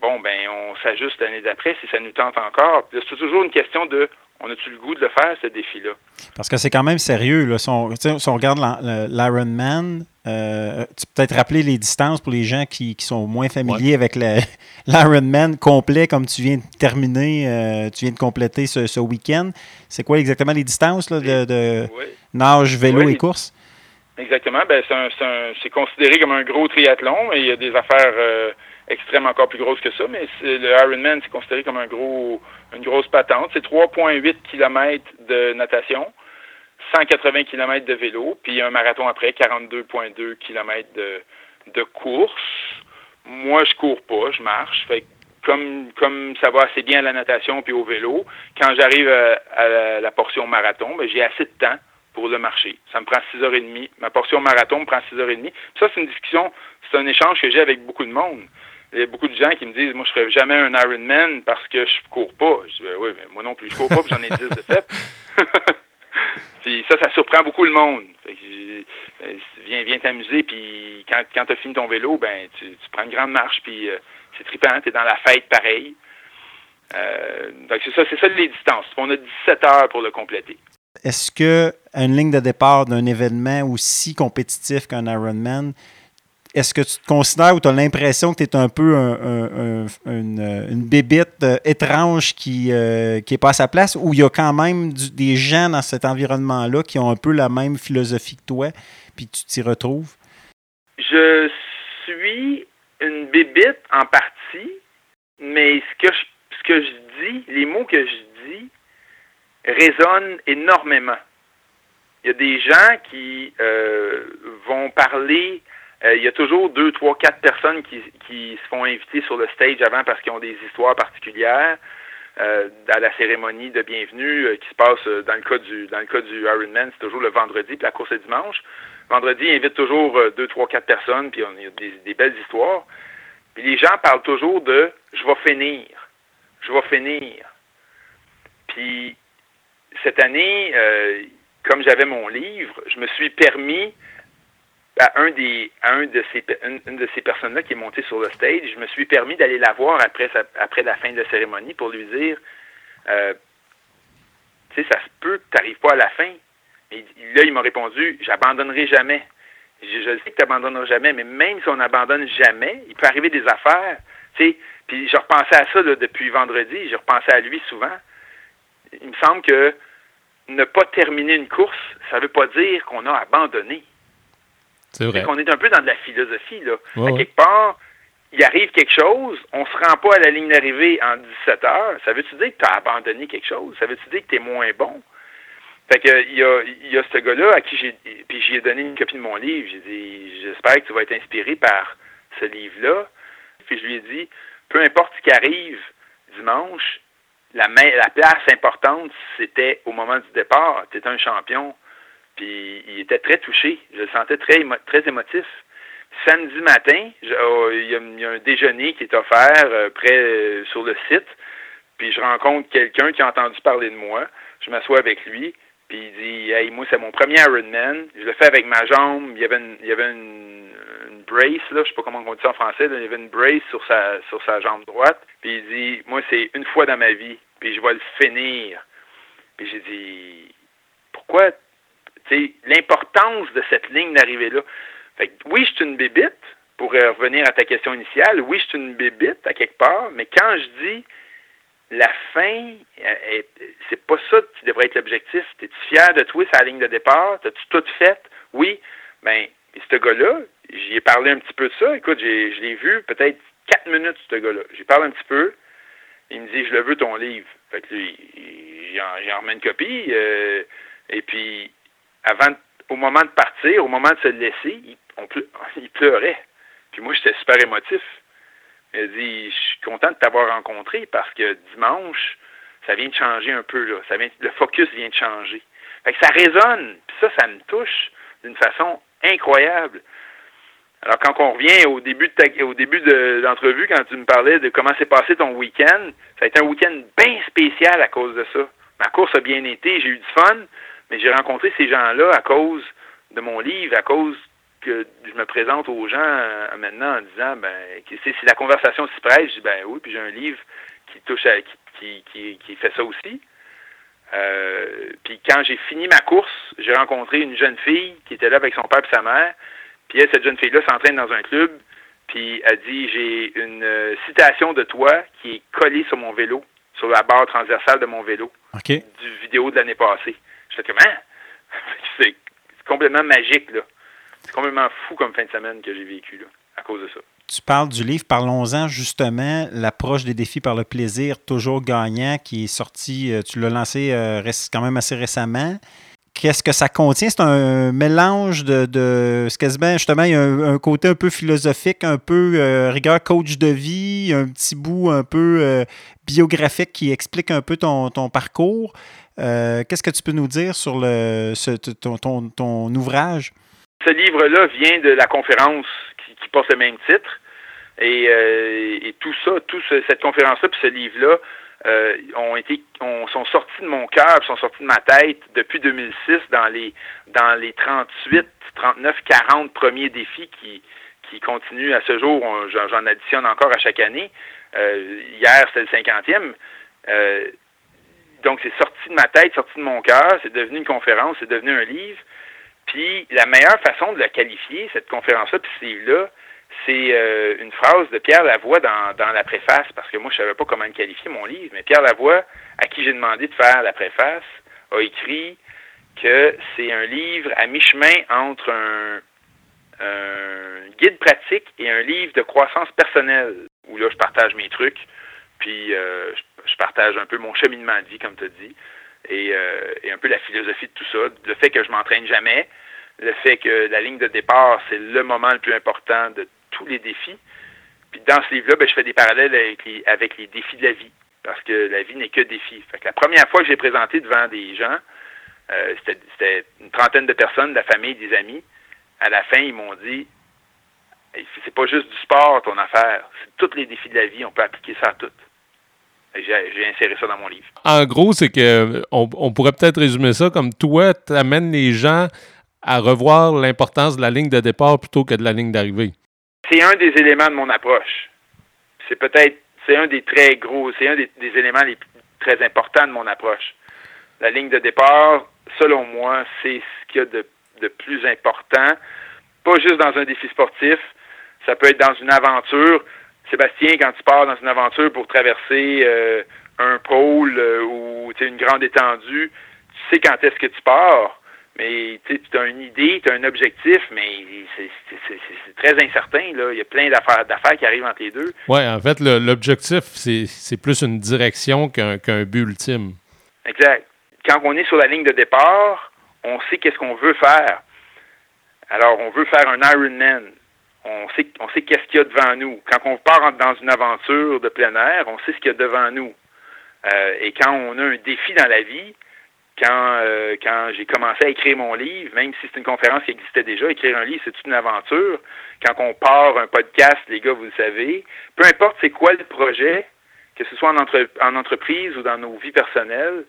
Bon, ben, on s'ajuste l'année d'après si ça nous tente encore. C'est toujours une question de on a-tu le goût de le faire, ce défi-là? Parce que c'est quand même sérieux. Là. Si, on, regarde l'Ironman, euh, tu peux peut-être rappeler les distances pour les gens qui, sont moins familiers avec l'Ironman complet, comme tu viens de terminer, euh, tu viens de compléter ce, week-end. C'est quoi exactement les distances de, nage, vélo et course? Exactement. Ben, c'est considéré comme un gros triathlon et il y a des affaires euh, extrêmes encore plus grosses que ça, mais le Ironman, c'est considéré comme un gros, une grosse patente. C'est 3,8 km de natation, 180 km de vélo, puis un marathon après, 42,2 km de, course. Moi, je cours pas, je marche. Comme, ça va assez bien à la natation puis au vélo, quand j'arrive à, la, portion marathon, ben, j'ai assez de temps pour le marcher. Ça me prend 6h30. Ma portion marathon me prend 6h30. ça, c'est une discussion, c'est un échange que j'ai avec beaucoup de monde. Il y a beaucoup de gens qui me disent, moi, je ferai jamais un Ironman parce que je cours pas. Je dis, ben oui, mais moi non plus, je cours pas, j'en ai 10 de fait. puis ça, ça surprend beaucoup le monde. Viens, viens t'amuser, puis quand, quand tu as fini ton vélo, ben, tu, prends une grande marche, puis euh, c'est trippant, tu es dans la fête pareil. Euh, donc c'est ça, c'est ça les distances. On a 17 heures pour le compléter. Est-ce que une ligne de départ d'un événement aussi compétitif qu'un Ironman, est-ce que tu te considères ou tu as l'impression que tu es un peu une, une, bébite euh, étrange qui n'est euh, pas à sa place ou il y a quand même des gens dans cet environnement-là qui ont un peu la même philosophie que toi puis tu t'y retrouves? Je suis une bébite en partie, mais ce que ce que je dis, les mots que je dis, résonne énormément. Il y a des gens qui euh, vont parler. Euh, il y a toujours deux, trois, quatre personnes qui, se font inviter sur le stage avant parce qu'ils ont des histoires particulières. Euh, à la cérémonie de bienvenue qui se passe dans le cas du dans le cas du Ironman, c'est toujours le vendredi, puis la course est dimanche. Vendredi, il invite toujours deux, trois, quatre personnes, puis on, y a des, des, belles histoires. Puis les gens parlent toujours de je vais finir. Je vais finir. Puis cette année, euh, comme j'avais mon livre, je me suis permis à un des à un de ces une, de ces personnes-là qui est monté sur le stage, je me suis permis d'aller la voir après après la fin de la cérémonie pour lui dire euh, tu sais, ça se peut que tu n'arrives pas à la fin. Et là, il m'a répondu J'abandonnerai jamais. Je, je sais que tu n'abandonneras jamais, mais même si on n'abandonne jamais, il peut arriver des affaires. Tu sais, puis je repensais à ça depuis vendredi, je repensais à lui souvent. Il me semble que ne pas terminer une course, ça ne veut pas dire qu'on a abandonné. C'est vrai. On est un peu dans de la philosophie. Là. à quelque part, il arrive quelque chose, on ne se rend pas à la ligne d'arrivée en 17 heures. Ça veut-tu dire que tu as abandonné quelque chose? Ça veut-tu dire que tu es moins bon? Fait que il y a, y a ce gars-là à qui j'ai puis j'ai donné une copie de mon livre. J'ai dit J'espère que tu vas être inspiré par ce livre-là. Puis je lui ai dit Peu importe ce qui arrive dimanche, la, la place importante, c'était au moment du départ. Tu étais un champion. Puis il était très touché. Je le sentais très, très émotif. Samedi matin, oh, il, y a, un déjeuner qui est offert euh, près euh, sur le site. Puis je rencontre quelqu'un qui a entendu parler de moi. Je m'assois avec lui. Puis il dit Hey, moi, c'est mon premier Ironman. Je le fais avec ma jambe. Il y avait une, il y avait une, brace, là, je sais pas comment on dit ça en français, il y avait une brace sur sa sur sa jambe droite. Puis il dit Moi, c'est une fois dans ma vie puis je vais le finir. Puis j'ai dit, pourquoi, l'importance de cette ligne d'arrivée-là. Fait que, oui, je suis une bébite, pour revenir à ta question initiale, oui, je suis une bébite à quelque part, mais quand je dis la fin, euh, c'est pas ça qui devrait être l'objectif. Es-tu fier de toi, sa ligne de départ? T'as-tu tout fait? Oui. Ben, ce gars-là, j'y ai parlé un petit peu de ça. Écoute, je l'ai vu peut-être quatre minutes, ce gars-là. J'y parle un petit peu. Il me dit, je le veux ton livre. Fait que lui, j'en remets une copie. Euh, et puis, avant, au moment de partir, au moment de se laisser, il, pleurait. Puis moi, j'étais super émotif. Il a dit, je suis content de t'avoir rencontré parce que dimanche, ça vient de changer un peu, là. Ça vient, le focus vient de changer. Fait que ça résonne. Puis ça, ça me touche d'une façon incroyable. Alors, quand on revient au début de au début de l'entrevue, quand tu me parlais de comment s'est passé ton week-end, ça a été un week-end bien spécial à cause de ça. Ma course a bien été, j'ai eu du fun, mais j'ai rencontré ces gens-là à cause de mon livre, à cause que je me présente aux gens euh, maintenant en disant ben si la conversation s'y prête, je dis ben oui, puis j'ai un livre qui touche à qui, qui, qui fait ça aussi. Euh, puis quand j'ai fini ma course, j'ai rencontré une jeune fille qui était là avec son père et sa mère. Puis elle, cette jeune fille-là s'entraîne dans un club. Puis elle dit J'ai une euh, citation de toi qui est collée sur mon vélo, sur la barre transversale de mon vélo. Du vidéo de l'année passée. Je hein? C'est complètement magique, là. C'est complètement fou comme fin de semaine que j'ai vécu, là, à cause de ça. Tu parles du livre, parlons-en justement, L'approche des défis par le plaisir, toujours gagnant, qui est sorti, euh, tu l'as lancé euh, quand même assez récemment. Qu'est-ce que ça contient? C'est un mélange de, justement, il y a un, côté un peu philosophique, un peu euh, rigueur coach de vie, un petit bout un peu biographique qui explique un peu ton, parcours. Qu'est-ce que tu peux nous dire sur ton, ouvrage? Ce livre-là vient de la conférence qui porte le même titre. Et, euh, tout ça, toute cette conférence-là, puis ce livre-là, euh, ont été, ont, sont sortis de mon cœur, sont sortis de ma tête depuis 2006 dans les, dans les 38, 39, 40 premiers défis qui, qui continuent à ce jour. J'en additionne encore à chaque année. Euh, hier, c'était le 50e. Euh, donc, c'est sorti de ma tête, sorti de mon cœur. C'est devenu une conférence, c'est devenu un livre. Puis la meilleure façon de la qualifier, cette conférence-là, puis ce livre-là, c'est euh, une phrase de Pierre Lavoie dans, la préface, parce que moi, je savais pas comment le qualifier, mon livre, mais Pierre Lavoie, à qui j'ai demandé de faire la préface, a écrit que c'est un livre à mi-chemin entre un, guide pratique et un livre de croissance personnelle, où là, je partage mes trucs, puis euh, je, partage un peu mon cheminement de vie, comme tu as dit. Euh, et, un peu la philosophie de tout ça, le fait que je m'entraîne jamais, le fait que la ligne de départ, c'est le moment le plus important de tous les défis. Puis dans ce livre-là, ben, je fais des parallèles avec les, défis de la vie, parce que la vie n'est que défi. Fait que la première fois que j'ai présenté devant des gens, euh, c'était une trentaine de personnes, de la famille, des amis. À la fin, ils m'ont dit c'est pas juste du sport ton affaire, c'est tous les défis de la vie, on peut appliquer ça à toutes. J'ai inséré ça dans mon livre. En gros, c'est que on, pourrait peut-être résumer ça comme toi, tu amènes les gens à revoir l'importance de la ligne de départ plutôt que de la ligne d'arrivée. C'est un des éléments de mon approche. C'est peut-être, c'est un des très gros, c'est un des, éléments les très importants de mon approche. La ligne de départ, selon moi, c'est ce qu'il y a de, de plus important, pas juste dans un défi sportif, ça peut être dans une aventure. Sébastien, quand tu pars dans une aventure pour traverser euh, un pôle euh, ou une grande étendue, tu sais quand est-ce que tu pars, mais tu as une idée, tu as un objectif, mais c'est très incertain. Là. Il y a plein d'affaires qui arrivent entre les deux. Oui, en fait, l'objectif, c'est plus une direction qu'un but ultime. Exact. Quand on est sur la ligne de départ, on sait qu'est-ce qu'on veut faire. Alors, on veut faire un Ironman on sait, on sait qu'est-ce qu'il y a devant nous. Quand on part dans une aventure de plein air, on sait ce qu'il y a devant nous. Euh, et quand on a un défi dans la vie, quand, euh, quand j'ai commencé à écrire mon livre, même si c'est une conférence qui existait déjà, écrire un livre, c'est une aventure. Quand on part un podcast, les gars, vous le savez, peu importe c'est quoi le projet, que ce soit en, en entreprise ou dans nos vies personnelles,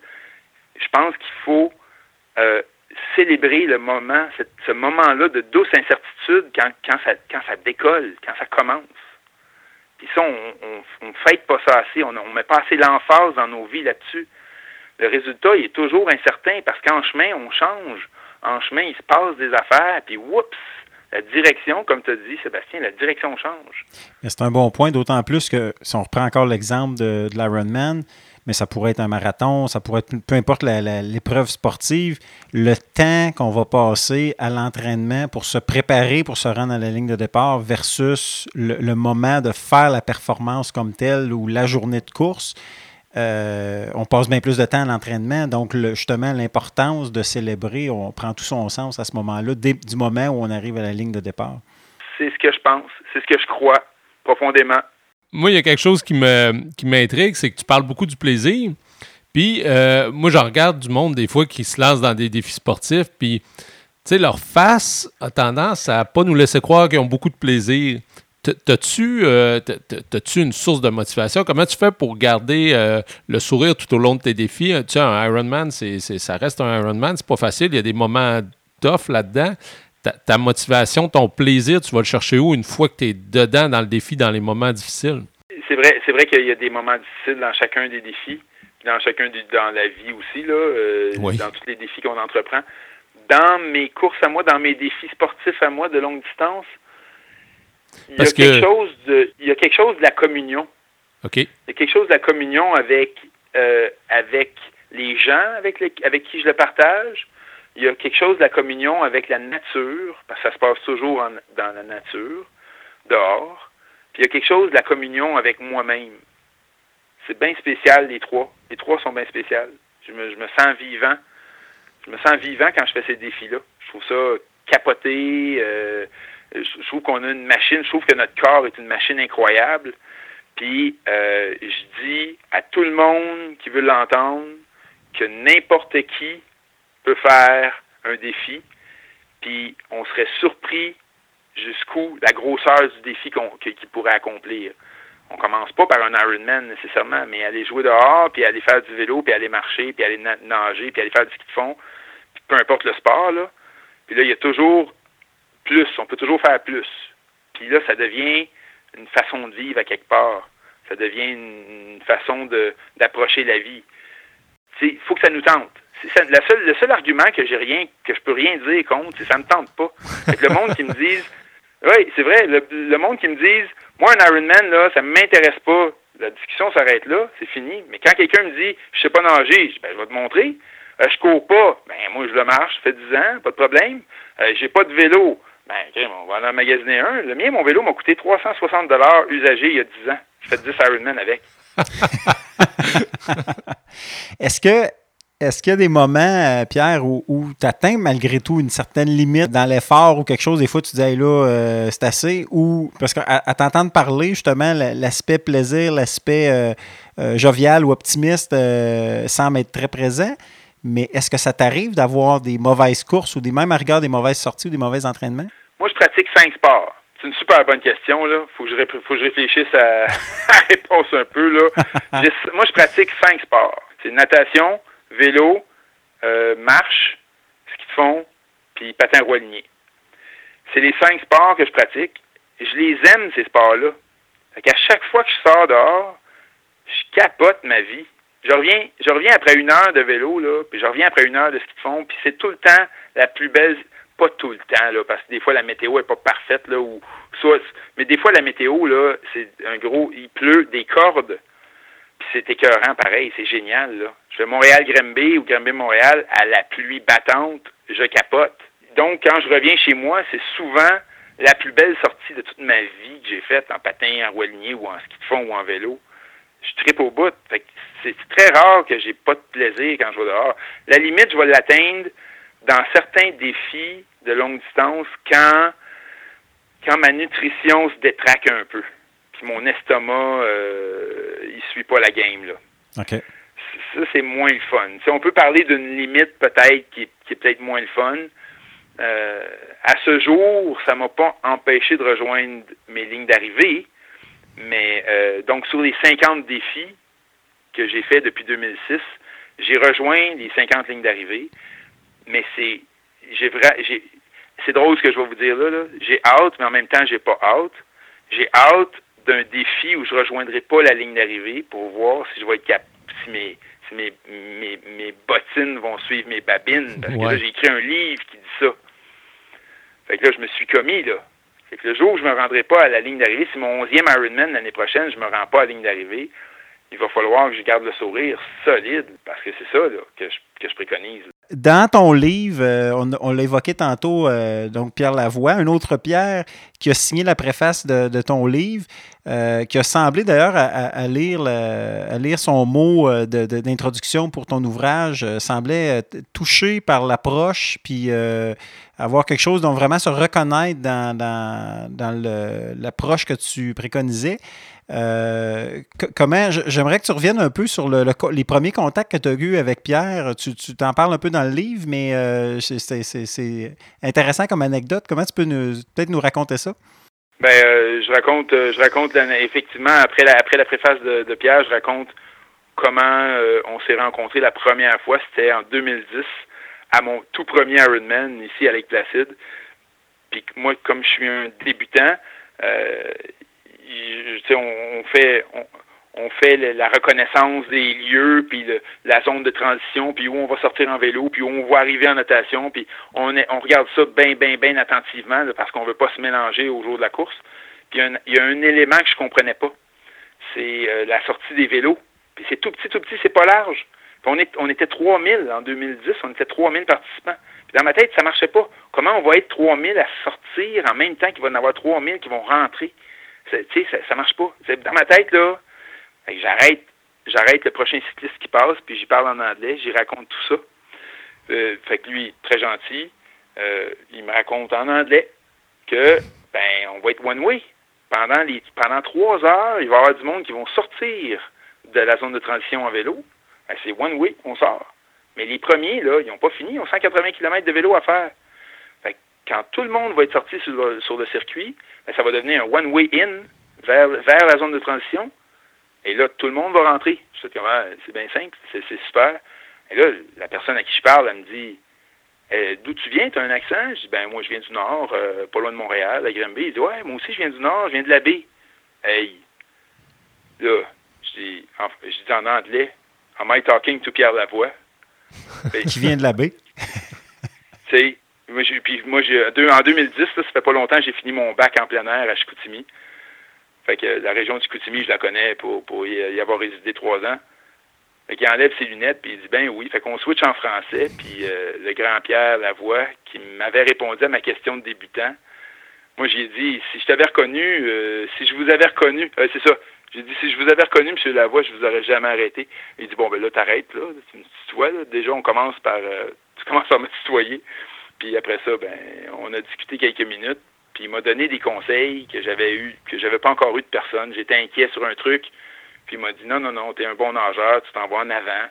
je pense qu'il faut euh, célébrer le moment, ce moment-là de douce incertitude quand, ça décolle, quand ça commence. Puis ça, on ne fête pas ça assez, on ne met pas assez l'emphase dans nos vies là-dessus. Le résultat, il est toujours incertain parce qu'en chemin, on change. En chemin, il se passe des affaires, puis oups, La direction, comme tu as dit, Sébastien, la direction change. C'est un bon point, d'autant plus que si on reprend encore l'exemple de, de l'Ironman, mais ça pourrait être un marathon, ça pourrait être peu importe l'épreuve sportive, le temps qu'on va passer à l'entraînement pour se préparer, pour se rendre à la ligne de départ versus le, moment de faire la performance comme telle ou la journée de course. Euh, on passe bien plus de temps à l'entraînement. Donc, justement, l'importance de célébrer, on prend tout son sens à ce moment-là, du moment où on arrive à la ligne de départ. C'est ce que je pense, c'est ce que je crois profondément. Moi, il y a quelque chose qui me qui m'intrigue, c'est que tu parles beaucoup du plaisir. Puis, euh, moi, je regarde du monde des fois qui se lance dans des défis sportifs, puis, tu sais, leur face a tendance à pas nous laisser croire qu'ils ont beaucoup de plaisir. T'as-tu euh, une source de motivation? Comment tu fais pour garder euh, le sourire tout au long de tes défis? Tu sais, un Ironman, ça reste un Ironman, c'est pas facile. Il y a des moments tough là-dedans ta, motivation, ton plaisir, tu vas le chercher où une fois que tu es dedans dans le défi, dans les moments difficiles? C'est vrai, c'est vrai qu'il y a des moments difficiles dans chacun des défis, dans chacun du, dans la vie aussi, là, euh, dans tous les défis qu'on entreprend. Dans mes courses à moi, dans mes défis sportifs à moi de longue distance, il y, a quelque chose de, il y a quelque chose de la communion. OK. Il y a quelque chose de la communion avec, euh, avec les gens avec, les, avec qui je le partage, il y a quelque chose de la communion avec la nature, parce que ça se passe toujours dans la nature, dehors. Puis il y a quelque chose de la communion avec moi-même. C'est bien spécial, les trois. Les trois sont bien spéciales. Je me, sens vivant. Je me sens vivant quand je fais ces défis-là. Je trouve ça capoté. Euh, je trouve qu'on a une machine. Je trouve que notre corps est une machine incroyable. Puis euh, je dis à tout le monde qui veut l'entendre que n'importe qui peut faire un défi, puis on serait surpris jusqu'où la grosseur du défi qu'il pourrait accomplir. On commence pas par un Ironman nécessairement, mais aller jouer dehors, puis aller faire du vélo, puis aller marcher, puis aller nager, puis aller faire du ski de fond, peu importe le sport, là. Puis là, il y a toujours plus, on peut toujours faire plus. Puis là, ça devient une façon de vivre à quelque part. Ça devient une, façon d'approcher la vie. Il faut que ça nous tente. Le seul argument que j'ai rien, que je peux rien dire contre, c'est ça me tente pas. le monde qui me dise, oui, c'est vrai, le, monde qui me dise, moi un Ironman là, ça m'intéresse pas. La discussion s'arrête là, c'est fini. Mais quand quelqu'un me dit, je sais pas nager, je, ben, je vais te montrer. Euh, je cours pas, ben moi je le marche, ça fait 10 ans, pas de problème. Euh, j'ai pas de vélo, ben on va en magasiner un. Le mien, mon vélo m'a coûté 360 dollars usagé il y a 10 ans. Je fais 10 Ironman avec. Est-ce que est-ce qu'il y a des moments, euh, Pierre, où, tu atteins malgré tout une certaine limite dans l'effort ou quelque chose, des fois tu dis là, euh, c'est assez, ou parce qu'à à, t'entendre parler, justement, l'aspect plaisir, l'aspect euh, jovial ou optimiste semble être très présent, mais est-ce que ça t'arrive d'avoir des mauvaises courses ou des mêmes à regard des mauvaises sorties ou des mauvais entraînements? Moi, je pratique cinq sports. C'est une super bonne question, là. Faut que je, faut que je réfléchisse à la réponse un peu, là. moi, je pratique cinq sports. C'est natation, vélo, euh, marche, ski de fond, puis patin roilier. C'est les cinq sports que je pratique. Je les aime, ces sports-là. À chaque fois que je sors dehors, je capote ma vie. Je reviens, je reviens après une heure de vélo, là, puis je reviens après une heure de ski de fond, puis c'est tout le temps la plus belle, pas tout le temps, là, parce que des fois la météo est pas parfaite, là, ou mais des fois la météo, c'est un gros, il pleut des cordes, puis c'est écœurant pareil, c'est génial. Là. Je fais Montréal-Granby ou Granby-Montréal à la pluie battante, je capote. Donc, quand je reviens chez moi, c'est souvent la plus belle sortie de toute ma vie que j'ai faite en patin, en roulinier ou en ski de fond ou en vélo. Je tripe au bout. c'est très rare que j'ai pas de plaisir quand je vais dehors. La limite, je vais l'atteindre dans certains défis de longue distance quand, quand ma nutrition se détraque un peu puis mon estomac, euh, il suit pas la game. Là. OK. Ça, c'est moins le fun. on peut parler d'une limite peut-être qui, est peut-être moins le fun. Euh, à ce jour, ça m'a pas empêché de rejoindre mes lignes d'arrivée, mais euh, donc sur les 50 défis que j'ai fait depuis 2006, j'ai rejoint les 50 lignes d'arrivée, mais c'est j'ai j'ai c'est drôle ce que je vais vous dire là, j'ai out, mais en même temps j'ai pas out. J'ai out d'un défi où je ne rejoindrai pas la ligne d'arrivée pour voir si je vais être capable, si mes, mes, mes, bottines vont suivre mes babines. Parce que là, j'ai écrit un livre qui dit ça. Fait que là, je me suis commis, là. Fait que le jour où je me rendrai pas à la ligne d'arrivée, si mon onzième Ironman l'année prochaine, je me rends pas à la ligne d'arrivée, il va falloir que je garde le sourire solide, parce que c'est ça que, je, que je préconise. Dans ton livre, euh, on, l'a évoqué tantôt, euh, donc Pierre Lavoie, un autre Pierre qui a signé la préface de, ton livre, euh, qui a semblé d'ailleurs à, lire à lire son mot d'introduction pour ton ouvrage, semblait touché par l'approche, puis avoir quelque chose dont vraiment se reconnaître dans, dans, dans l'approche que tu préconisais. Euh, comment j'aimerais que tu reviennes un peu sur le, les premiers contacts que tu as eus avec Pierre. Tu t'en parles un peu dans le livre, mais euh, c'est intéressant comme anecdote. Comment tu peux peut-être nous raconter ça? Ben, euh, je raconte, je raconte effectivement après la après la préface de, Pierre, je raconte comment on s'est rencontrés la première fois. C'était en 2010 à mon tout premier Ironman ici à Lake Placide. Puis moi, comme je suis un débutant, on, fait on, fait la reconnaissance des lieux, puis la zone de transition, puis où on va sortir en vélo, puis où on va arriver en natation, puis on, regarde ça bien, bien, bien attentivement parce qu'on veut pas se mélanger au jour de la course. Puis il y, a un élément que je comprenais pas, c'est euh, la sortie des vélos. Puis c'est tout petit, tout petit, c'est pas large. On, est, on était 3000 en 2010, on était 3000 participants. Dans ma tête, ça marchait pas. Comment on va être 3000 à sortir en même temps qu'il va y en avoir 3000 qui vont rentrer? Tu ça, ça marche pas. Dans ma tête, là, j'arrête j'arrête le prochain cycliste qui passe, puis j'y parle en anglais, j'y raconte tout ça. Euh, fait que lui, très gentil, euh, il me raconte en anglais que ben on va être one way. Pendant pendant trois heures, il va y avoir du monde qui vont sortir de la zone de transition en vélo. Ben, c'est one way, on sort. Mais les premiers, là, ils n'ont pas fini, ils ont 180 km de vélo à faire quand tout le monde va être sorti sur le, circuit, ben, ça va devenir un one-way in vers, la zone de transition. Et là, tout le monde va rentrer. Ah, c'est bien simple, c'est super. Et là, la personne à qui je parle, elle me dit eh, D'où tu viens? Tu as un accent? Je dis Ben, moi, je viens du Nord, euh, pas loin de Montréal, à Granby. Il dit Ouais, moi aussi, je viens du Nord, je viens de la baie. Hey, là, je dis, je dis en anglais Am I talking to Pierre Lavoie? qui vient de la baie? tu sais, moi, puis moi, en 2010, ça fait pas longtemps, j'ai fini mon bac en plein air à Chicoutimi. Fait que la région de Chicoutimi, je la connais pour, pour y avoir résidé trois ans. Fait qu'il enlève ses lunettes, puis il dit ben oui. Fait qu'on switch en français, puis euh, le grand Pierre Lavoie, qui m'avait répondu à ma question de débutant, moi j'ai dit si je t'avais reconnu, euh, si je vous avais reconnu, euh, c'est ça. J'ai dit si je vous avais reconnu, M. Lavoie, je vous aurais jamais arrêté. Il dit bon ben là t'arrêtes là, tu me tutoies là. Déjà on commence par, tu commences par me tutoyer. Puis après ça, ben, on a discuté quelques minutes. Puis il m'a donné des conseils que j'avais eu, que j'avais pas encore eu de personne. J'étais inquiet sur un truc. Puis il m'a dit non, non, non, tu es un bon nageur, tu t'en vas en avant.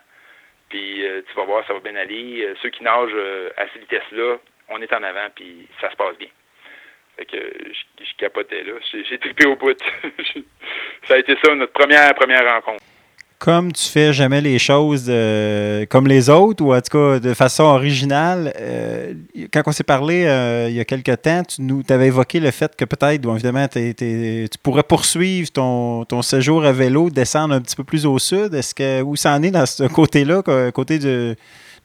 Puis euh, tu vas voir, ça va bien aller. Euh, ceux qui nagent euh, à cette vitesse-là, on est en avant, puis ça se passe bien. Fait que je, capotais là. J'ai trippé au bout. ça a été ça, notre première, première rencontre comme tu fais jamais les choses euh, comme les autres, ou en tout cas de façon originale, euh, quand on s'est parlé euh, il y a quelque temps, tu nous avais évoqué le fait que peut-être, évidemment, tu pourrais poursuivre ton, ton, séjour à vélo, descendre un petit peu plus au sud. Est-ce que où ça en est dans ce côté-là, côté du,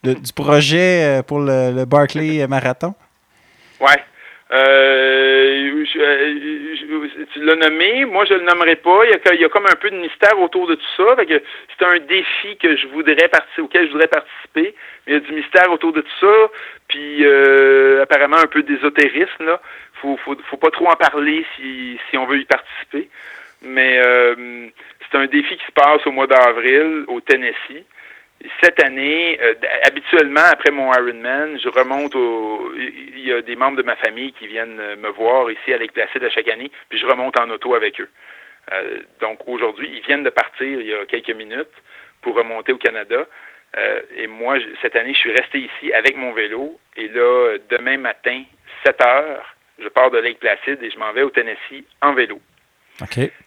du projet pour le, le Barclay Marathon? Ouais. Euh, tu l'as nommé, moi je le nommerai pas. Il y, a, comme un peu de mystère autour de tout ça. C'est un défi que je voudrais participer, auquel je voudrais participer. Mais il y a du mystère autour de tout ça. Puis euh, apparemment un peu d'ésotérisme là. Faut, faut, faut pas trop en parler si, si on veut y participer. Mais euh, c'est un défi qui se passe au mois d'avril au Tennessee cette année, euh, habituellement, après mon Ironman, je remonte au... Il y a des membres de ma famille qui viennent euh, me voir ici à Lake Placide à chaque année, puis je remonte en auto avec eux. Euh, donc aujourd'hui, ils viennent de partir il y a quelques minutes pour remonter au Canada. et moi, cette année, je suis resté ici avec mon vélo. Et là, demain matin, 7 heures, je pars de Lake Placide et je m'en vais au Tennessee en vélo.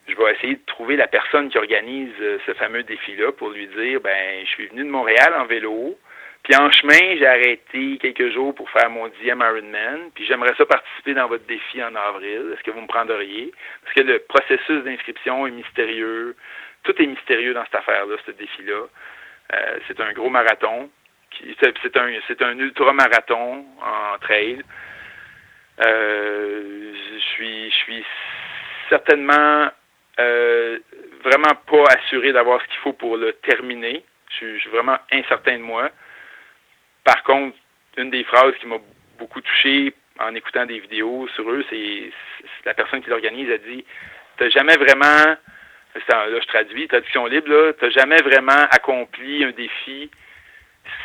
Je vais essayer de trouver la personne qui organise euh, ce fameux défi-là pour lui dire ben je suis venu de Montréal en vélo, puis en chemin, j'ai arrêté quelques jours pour faire mon dixième Ironman, puis j'aimerais ça participer dans votre défi en avril. Est-ce que vous me prendriez? Parce que le processus d'inscription est mystérieux. Tout est mystérieux dans cette affaire-là, ce défi-là. Euh, c'est un gros marathon. C'est un, ultra-marathon en trail. Euh, je suis, je suis certainement euh, vraiment pas assuré d'avoir ce qu'il faut pour le terminer. Je suis, vraiment incertain de moi. Par contre, une des phrases qui m'a beaucoup touché en écoutant des vidéos sur eux, c'est la personne qui l'organise a dit T'as jamais vraiment là je traduis, traduction libre, là, t'as jamais vraiment accompli un défi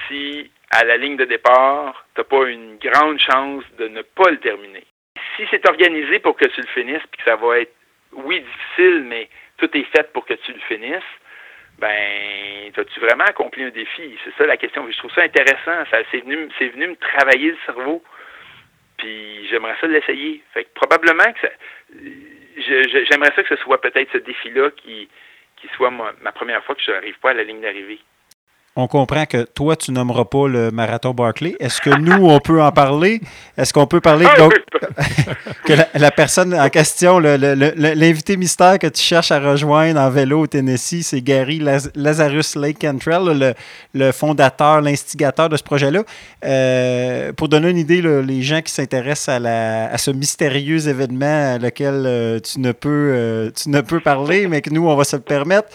si à la ligne de départ, t'as pas une grande chance de ne pas le terminer. Si c'est organisé pour que tu le finisses, puis que ça va être, oui, difficile, mais tout est fait pour que tu le finisses, ben, as-tu vraiment accompli un défi? C'est ça la question. Je trouve ça intéressant. Ça, c'est venu, c'est venu me travailler le cerveau. Puis j'aimerais ça l'essayer. Fait que probablement que ça, j'aimerais ça que ce soit peut-être ce défi-là qui, qui soit ma, ma première fois que je n'arrive pas à la ligne d'arrivée on comprend que toi, tu nommeras pas le marathon Barclay. Est-ce que nous, on peut en parler? Est-ce qu'on peut parler donc, que la, personne en question, l'invité mystère que tu cherches à rejoindre en vélo au Tennessee, c'est Gary Lazarus Lake Cantrell, le, fondateur, l'instigateur de ce projet-là. Euh, pour donner une idée, les gens qui s'intéressent à, ce mystérieux événement à lequel euh, tu, ne peux, euh, tu ne peux parler, mais que nous, on va se le permettre.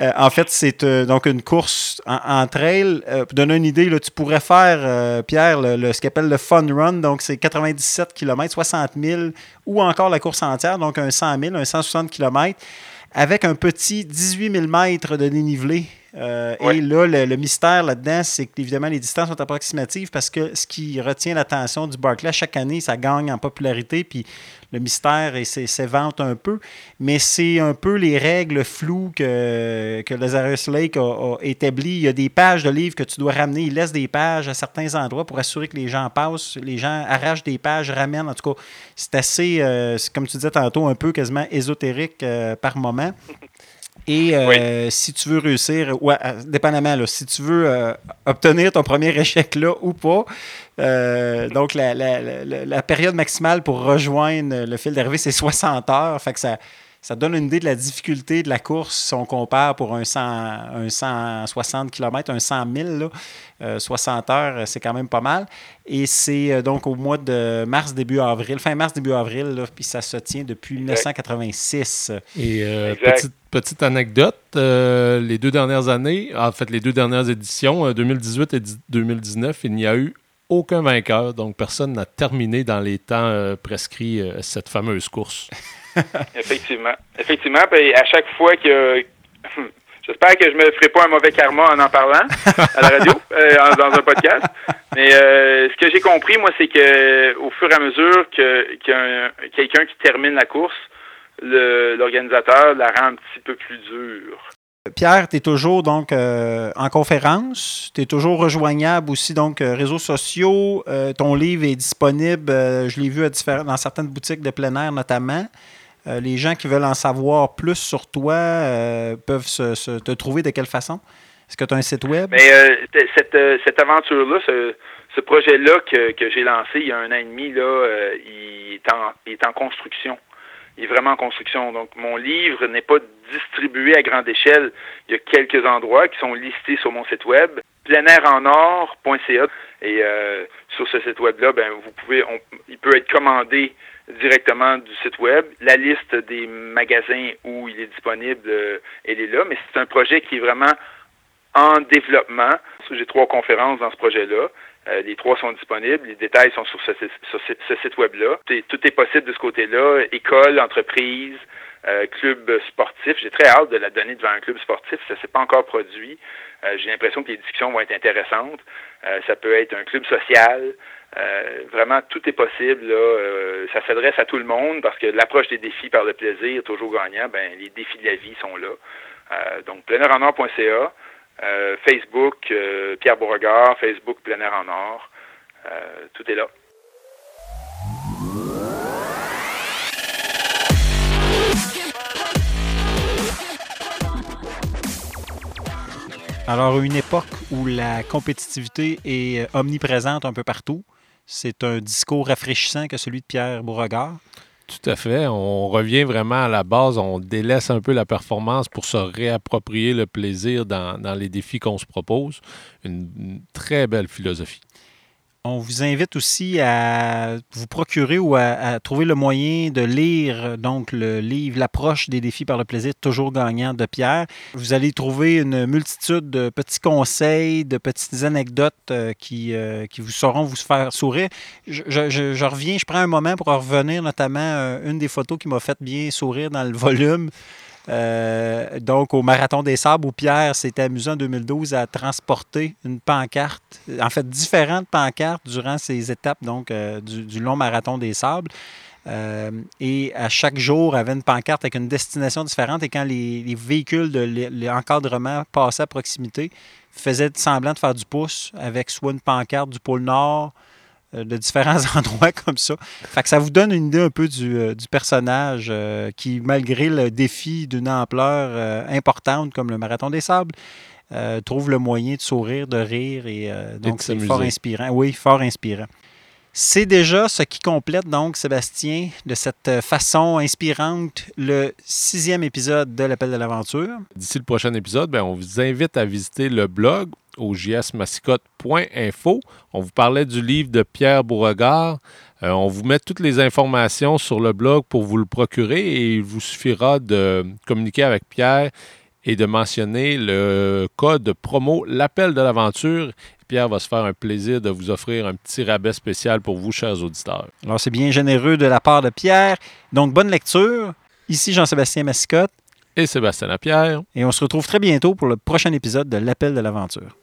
Euh, en fait, c'est euh, donc une course en, trail. Euh, pour donner une idée, là, tu pourrais faire, Pierre, le, ce qu'on appelle le Fun Run. Donc, c'est 97 km, 60 000, ou encore la course entière, donc un 100 000, un 160 km, avec un petit 18 000 mètres de dénivelé. Et là, le, mystère là-dedans, c'est que évidemment les distances sont approximatives parce que ce qui retient l'attention du Barclay, chaque année, ça gagne en popularité. Puis le mystère et s'évente un peu, mais c'est un peu les règles floues que, que Lazarus Lake a, établies. Il y a des pages de livres que tu dois ramener. Il laisse des pages à certains endroits pour assurer que les gens passent. Les gens arrachent des pages, ramènent. En tout cas, c'est assez, euh, comme tu disais tantôt, un peu quasiment ésotérique euh, par moment. Et euh, si tu veux réussir, ouais, dépendamment, là, si tu veux obtenir ton premier échec là ou pas, euh, donc, la, période maximale pour rejoindre le fil d'arrivée, c'est 60 heures. Fait que ça, ça donne une idée de la difficulté de la course si on compare pour un, 100, un 160 km, un 100 000. 60 heures, c'est quand même pas mal. Et c'est euh, donc au mois de mars, début avril, fin mars, début avril, puis ça se tient depuis 1986. Et euh, petite, petite, anecdote, les deux dernières années, en fait les deux dernières éditions, 2018 et 2019, il n'y a eu aucun vainqueur, donc personne n'a terminé dans les temps euh, prescrits euh, cette fameuse course. Effectivement. Effectivement, à chaque fois que J'espère que je me ferai pas un mauvais karma en en parlant à la radio, euh, dans un podcast. Mais ce que j'ai compris, moi, c'est que au fur et à mesure que quelqu'un qui termine la course, l'organisateur la rend un petit peu plus dure. Pierre, tu es toujours donc euh, en conférence, tu es toujours rejoignable aussi, donc euh, réseaux sociaux. Euh, ton livre est disponible, je l'ai vu dans certaines boutiques de plein air notamment. les gens qui veulent en savoir plus sur toi peuvent te trouver de quelle façon? Est-ce que tu as un site web? Mais, cette, cette aventure-là, ce, projet-là que, que j'ai lancé il y a un an et demi, là, il est en construction il est vraiment en construction. Donc, mon livre n'est pas distribué à grande échelle. Il y a quelques endroits qui sont listés sur mon site web, pleinairennor.ca. Et euh, sur ce site web-là, ben, vous pouvez, il peut être commandé directement du site web. La liste des magasins où il est disponible, euh, elle est là. Mais c'est un projet qui est vraiment en développement. J'ai trois conférences dans ce projet-là. Euh, les trois sont disponibles. Les détails sont sur ce, site web-là. Tout est possible de ce côté-là. École, entreprise, euh, club sportif. J'ai très hâte de la donner devant un club sportif. Ça s'est pas encore produit. Euh, j'ai l'impression que les discussions vont être intéressantes. ça peut être un club social. vraiment, tout est possible. Là. ça s'adresse à tout le monde parce que l'approche des défis par le plaisir, toujours gagnant, ben, les défis de la vie sont là. donc. Euh, Facebook, euh, Pierre Beauregard, Facebook Plein Air en Or. Euh, tout est là. Alors, une époque où la compétitivité est omniprésente un peu partout, c'est un discours rafraîchissant que celui de Pierre Beauregard. Tout à fait. On revient vraiment à la base. On délaisse un peu la performance pour se réapproprier le plaisir dans, les défis qu'on se propose. Une, très belle philosophie. On vous invite aussi à vous procurer ou à, trouver le moyen de lire donc le livre L'approche des défis par le plaisir toujours gagnant de Pierre. Vous allez trouver une multitude de petits conseils, de petites anecdotes euh, qui, euh, qui vous sauront vous faire sourire. Je, je, reviens, je prends un moment pour revenir notamment euh, une des photos qui m'a fait bien sourire dans le volume. Euh, donc, au Marathon des Sables, où Pierre s'était amusé en 2012 à transporter une pancarte, en fait, différentes pancartes durant ces étapes donc, euh, du, long Marathon des Sables. Euh, et à chaque jour, avait une pancarte avec une destination différente. Et quand les, véhicules de l'encadrement passaient à proximité, faisaient semblant de faire du pouce avec soit une pancarte du pôle Nord, euh, de différents endroits comme ça. Fait que ça vous donne une idée un peu du, euh, personnage euh, qui, malgré le défi d'une ampleur importante comme le Marathon des Sables, trouve le moyen de sourire, de rire et donc c'est fort inspirant. Oui, fort inspirant. C'est déjà ce qui complète donc, Sébastien, de cette façon inspirante, le sixième épisode de l'Appel de l'aventure. D'ici le prochain épisode, ben, on vous invite à visiter le blog au. On vous parlait du livre de Pierre Beauregard. Euh, on vous met toutes les informations sur le blog pour vous le procurer et il vous suffira de communiquer avec Pierre et de mentionner le code promo L'appel de l'aventure. Pierre va se faire un plaisir de vous offrir un petit rabais spécial pour vous, chers auditeurs. Alors, c'est bien généreux de la part de Pierre. Donc, bonne lecture. Ici Jean-Sébastien Mascotte. Et Sébastien Lapierre. Et on se retrouve très bientôt pour le prochain épisode de L'Appel de l'aventure.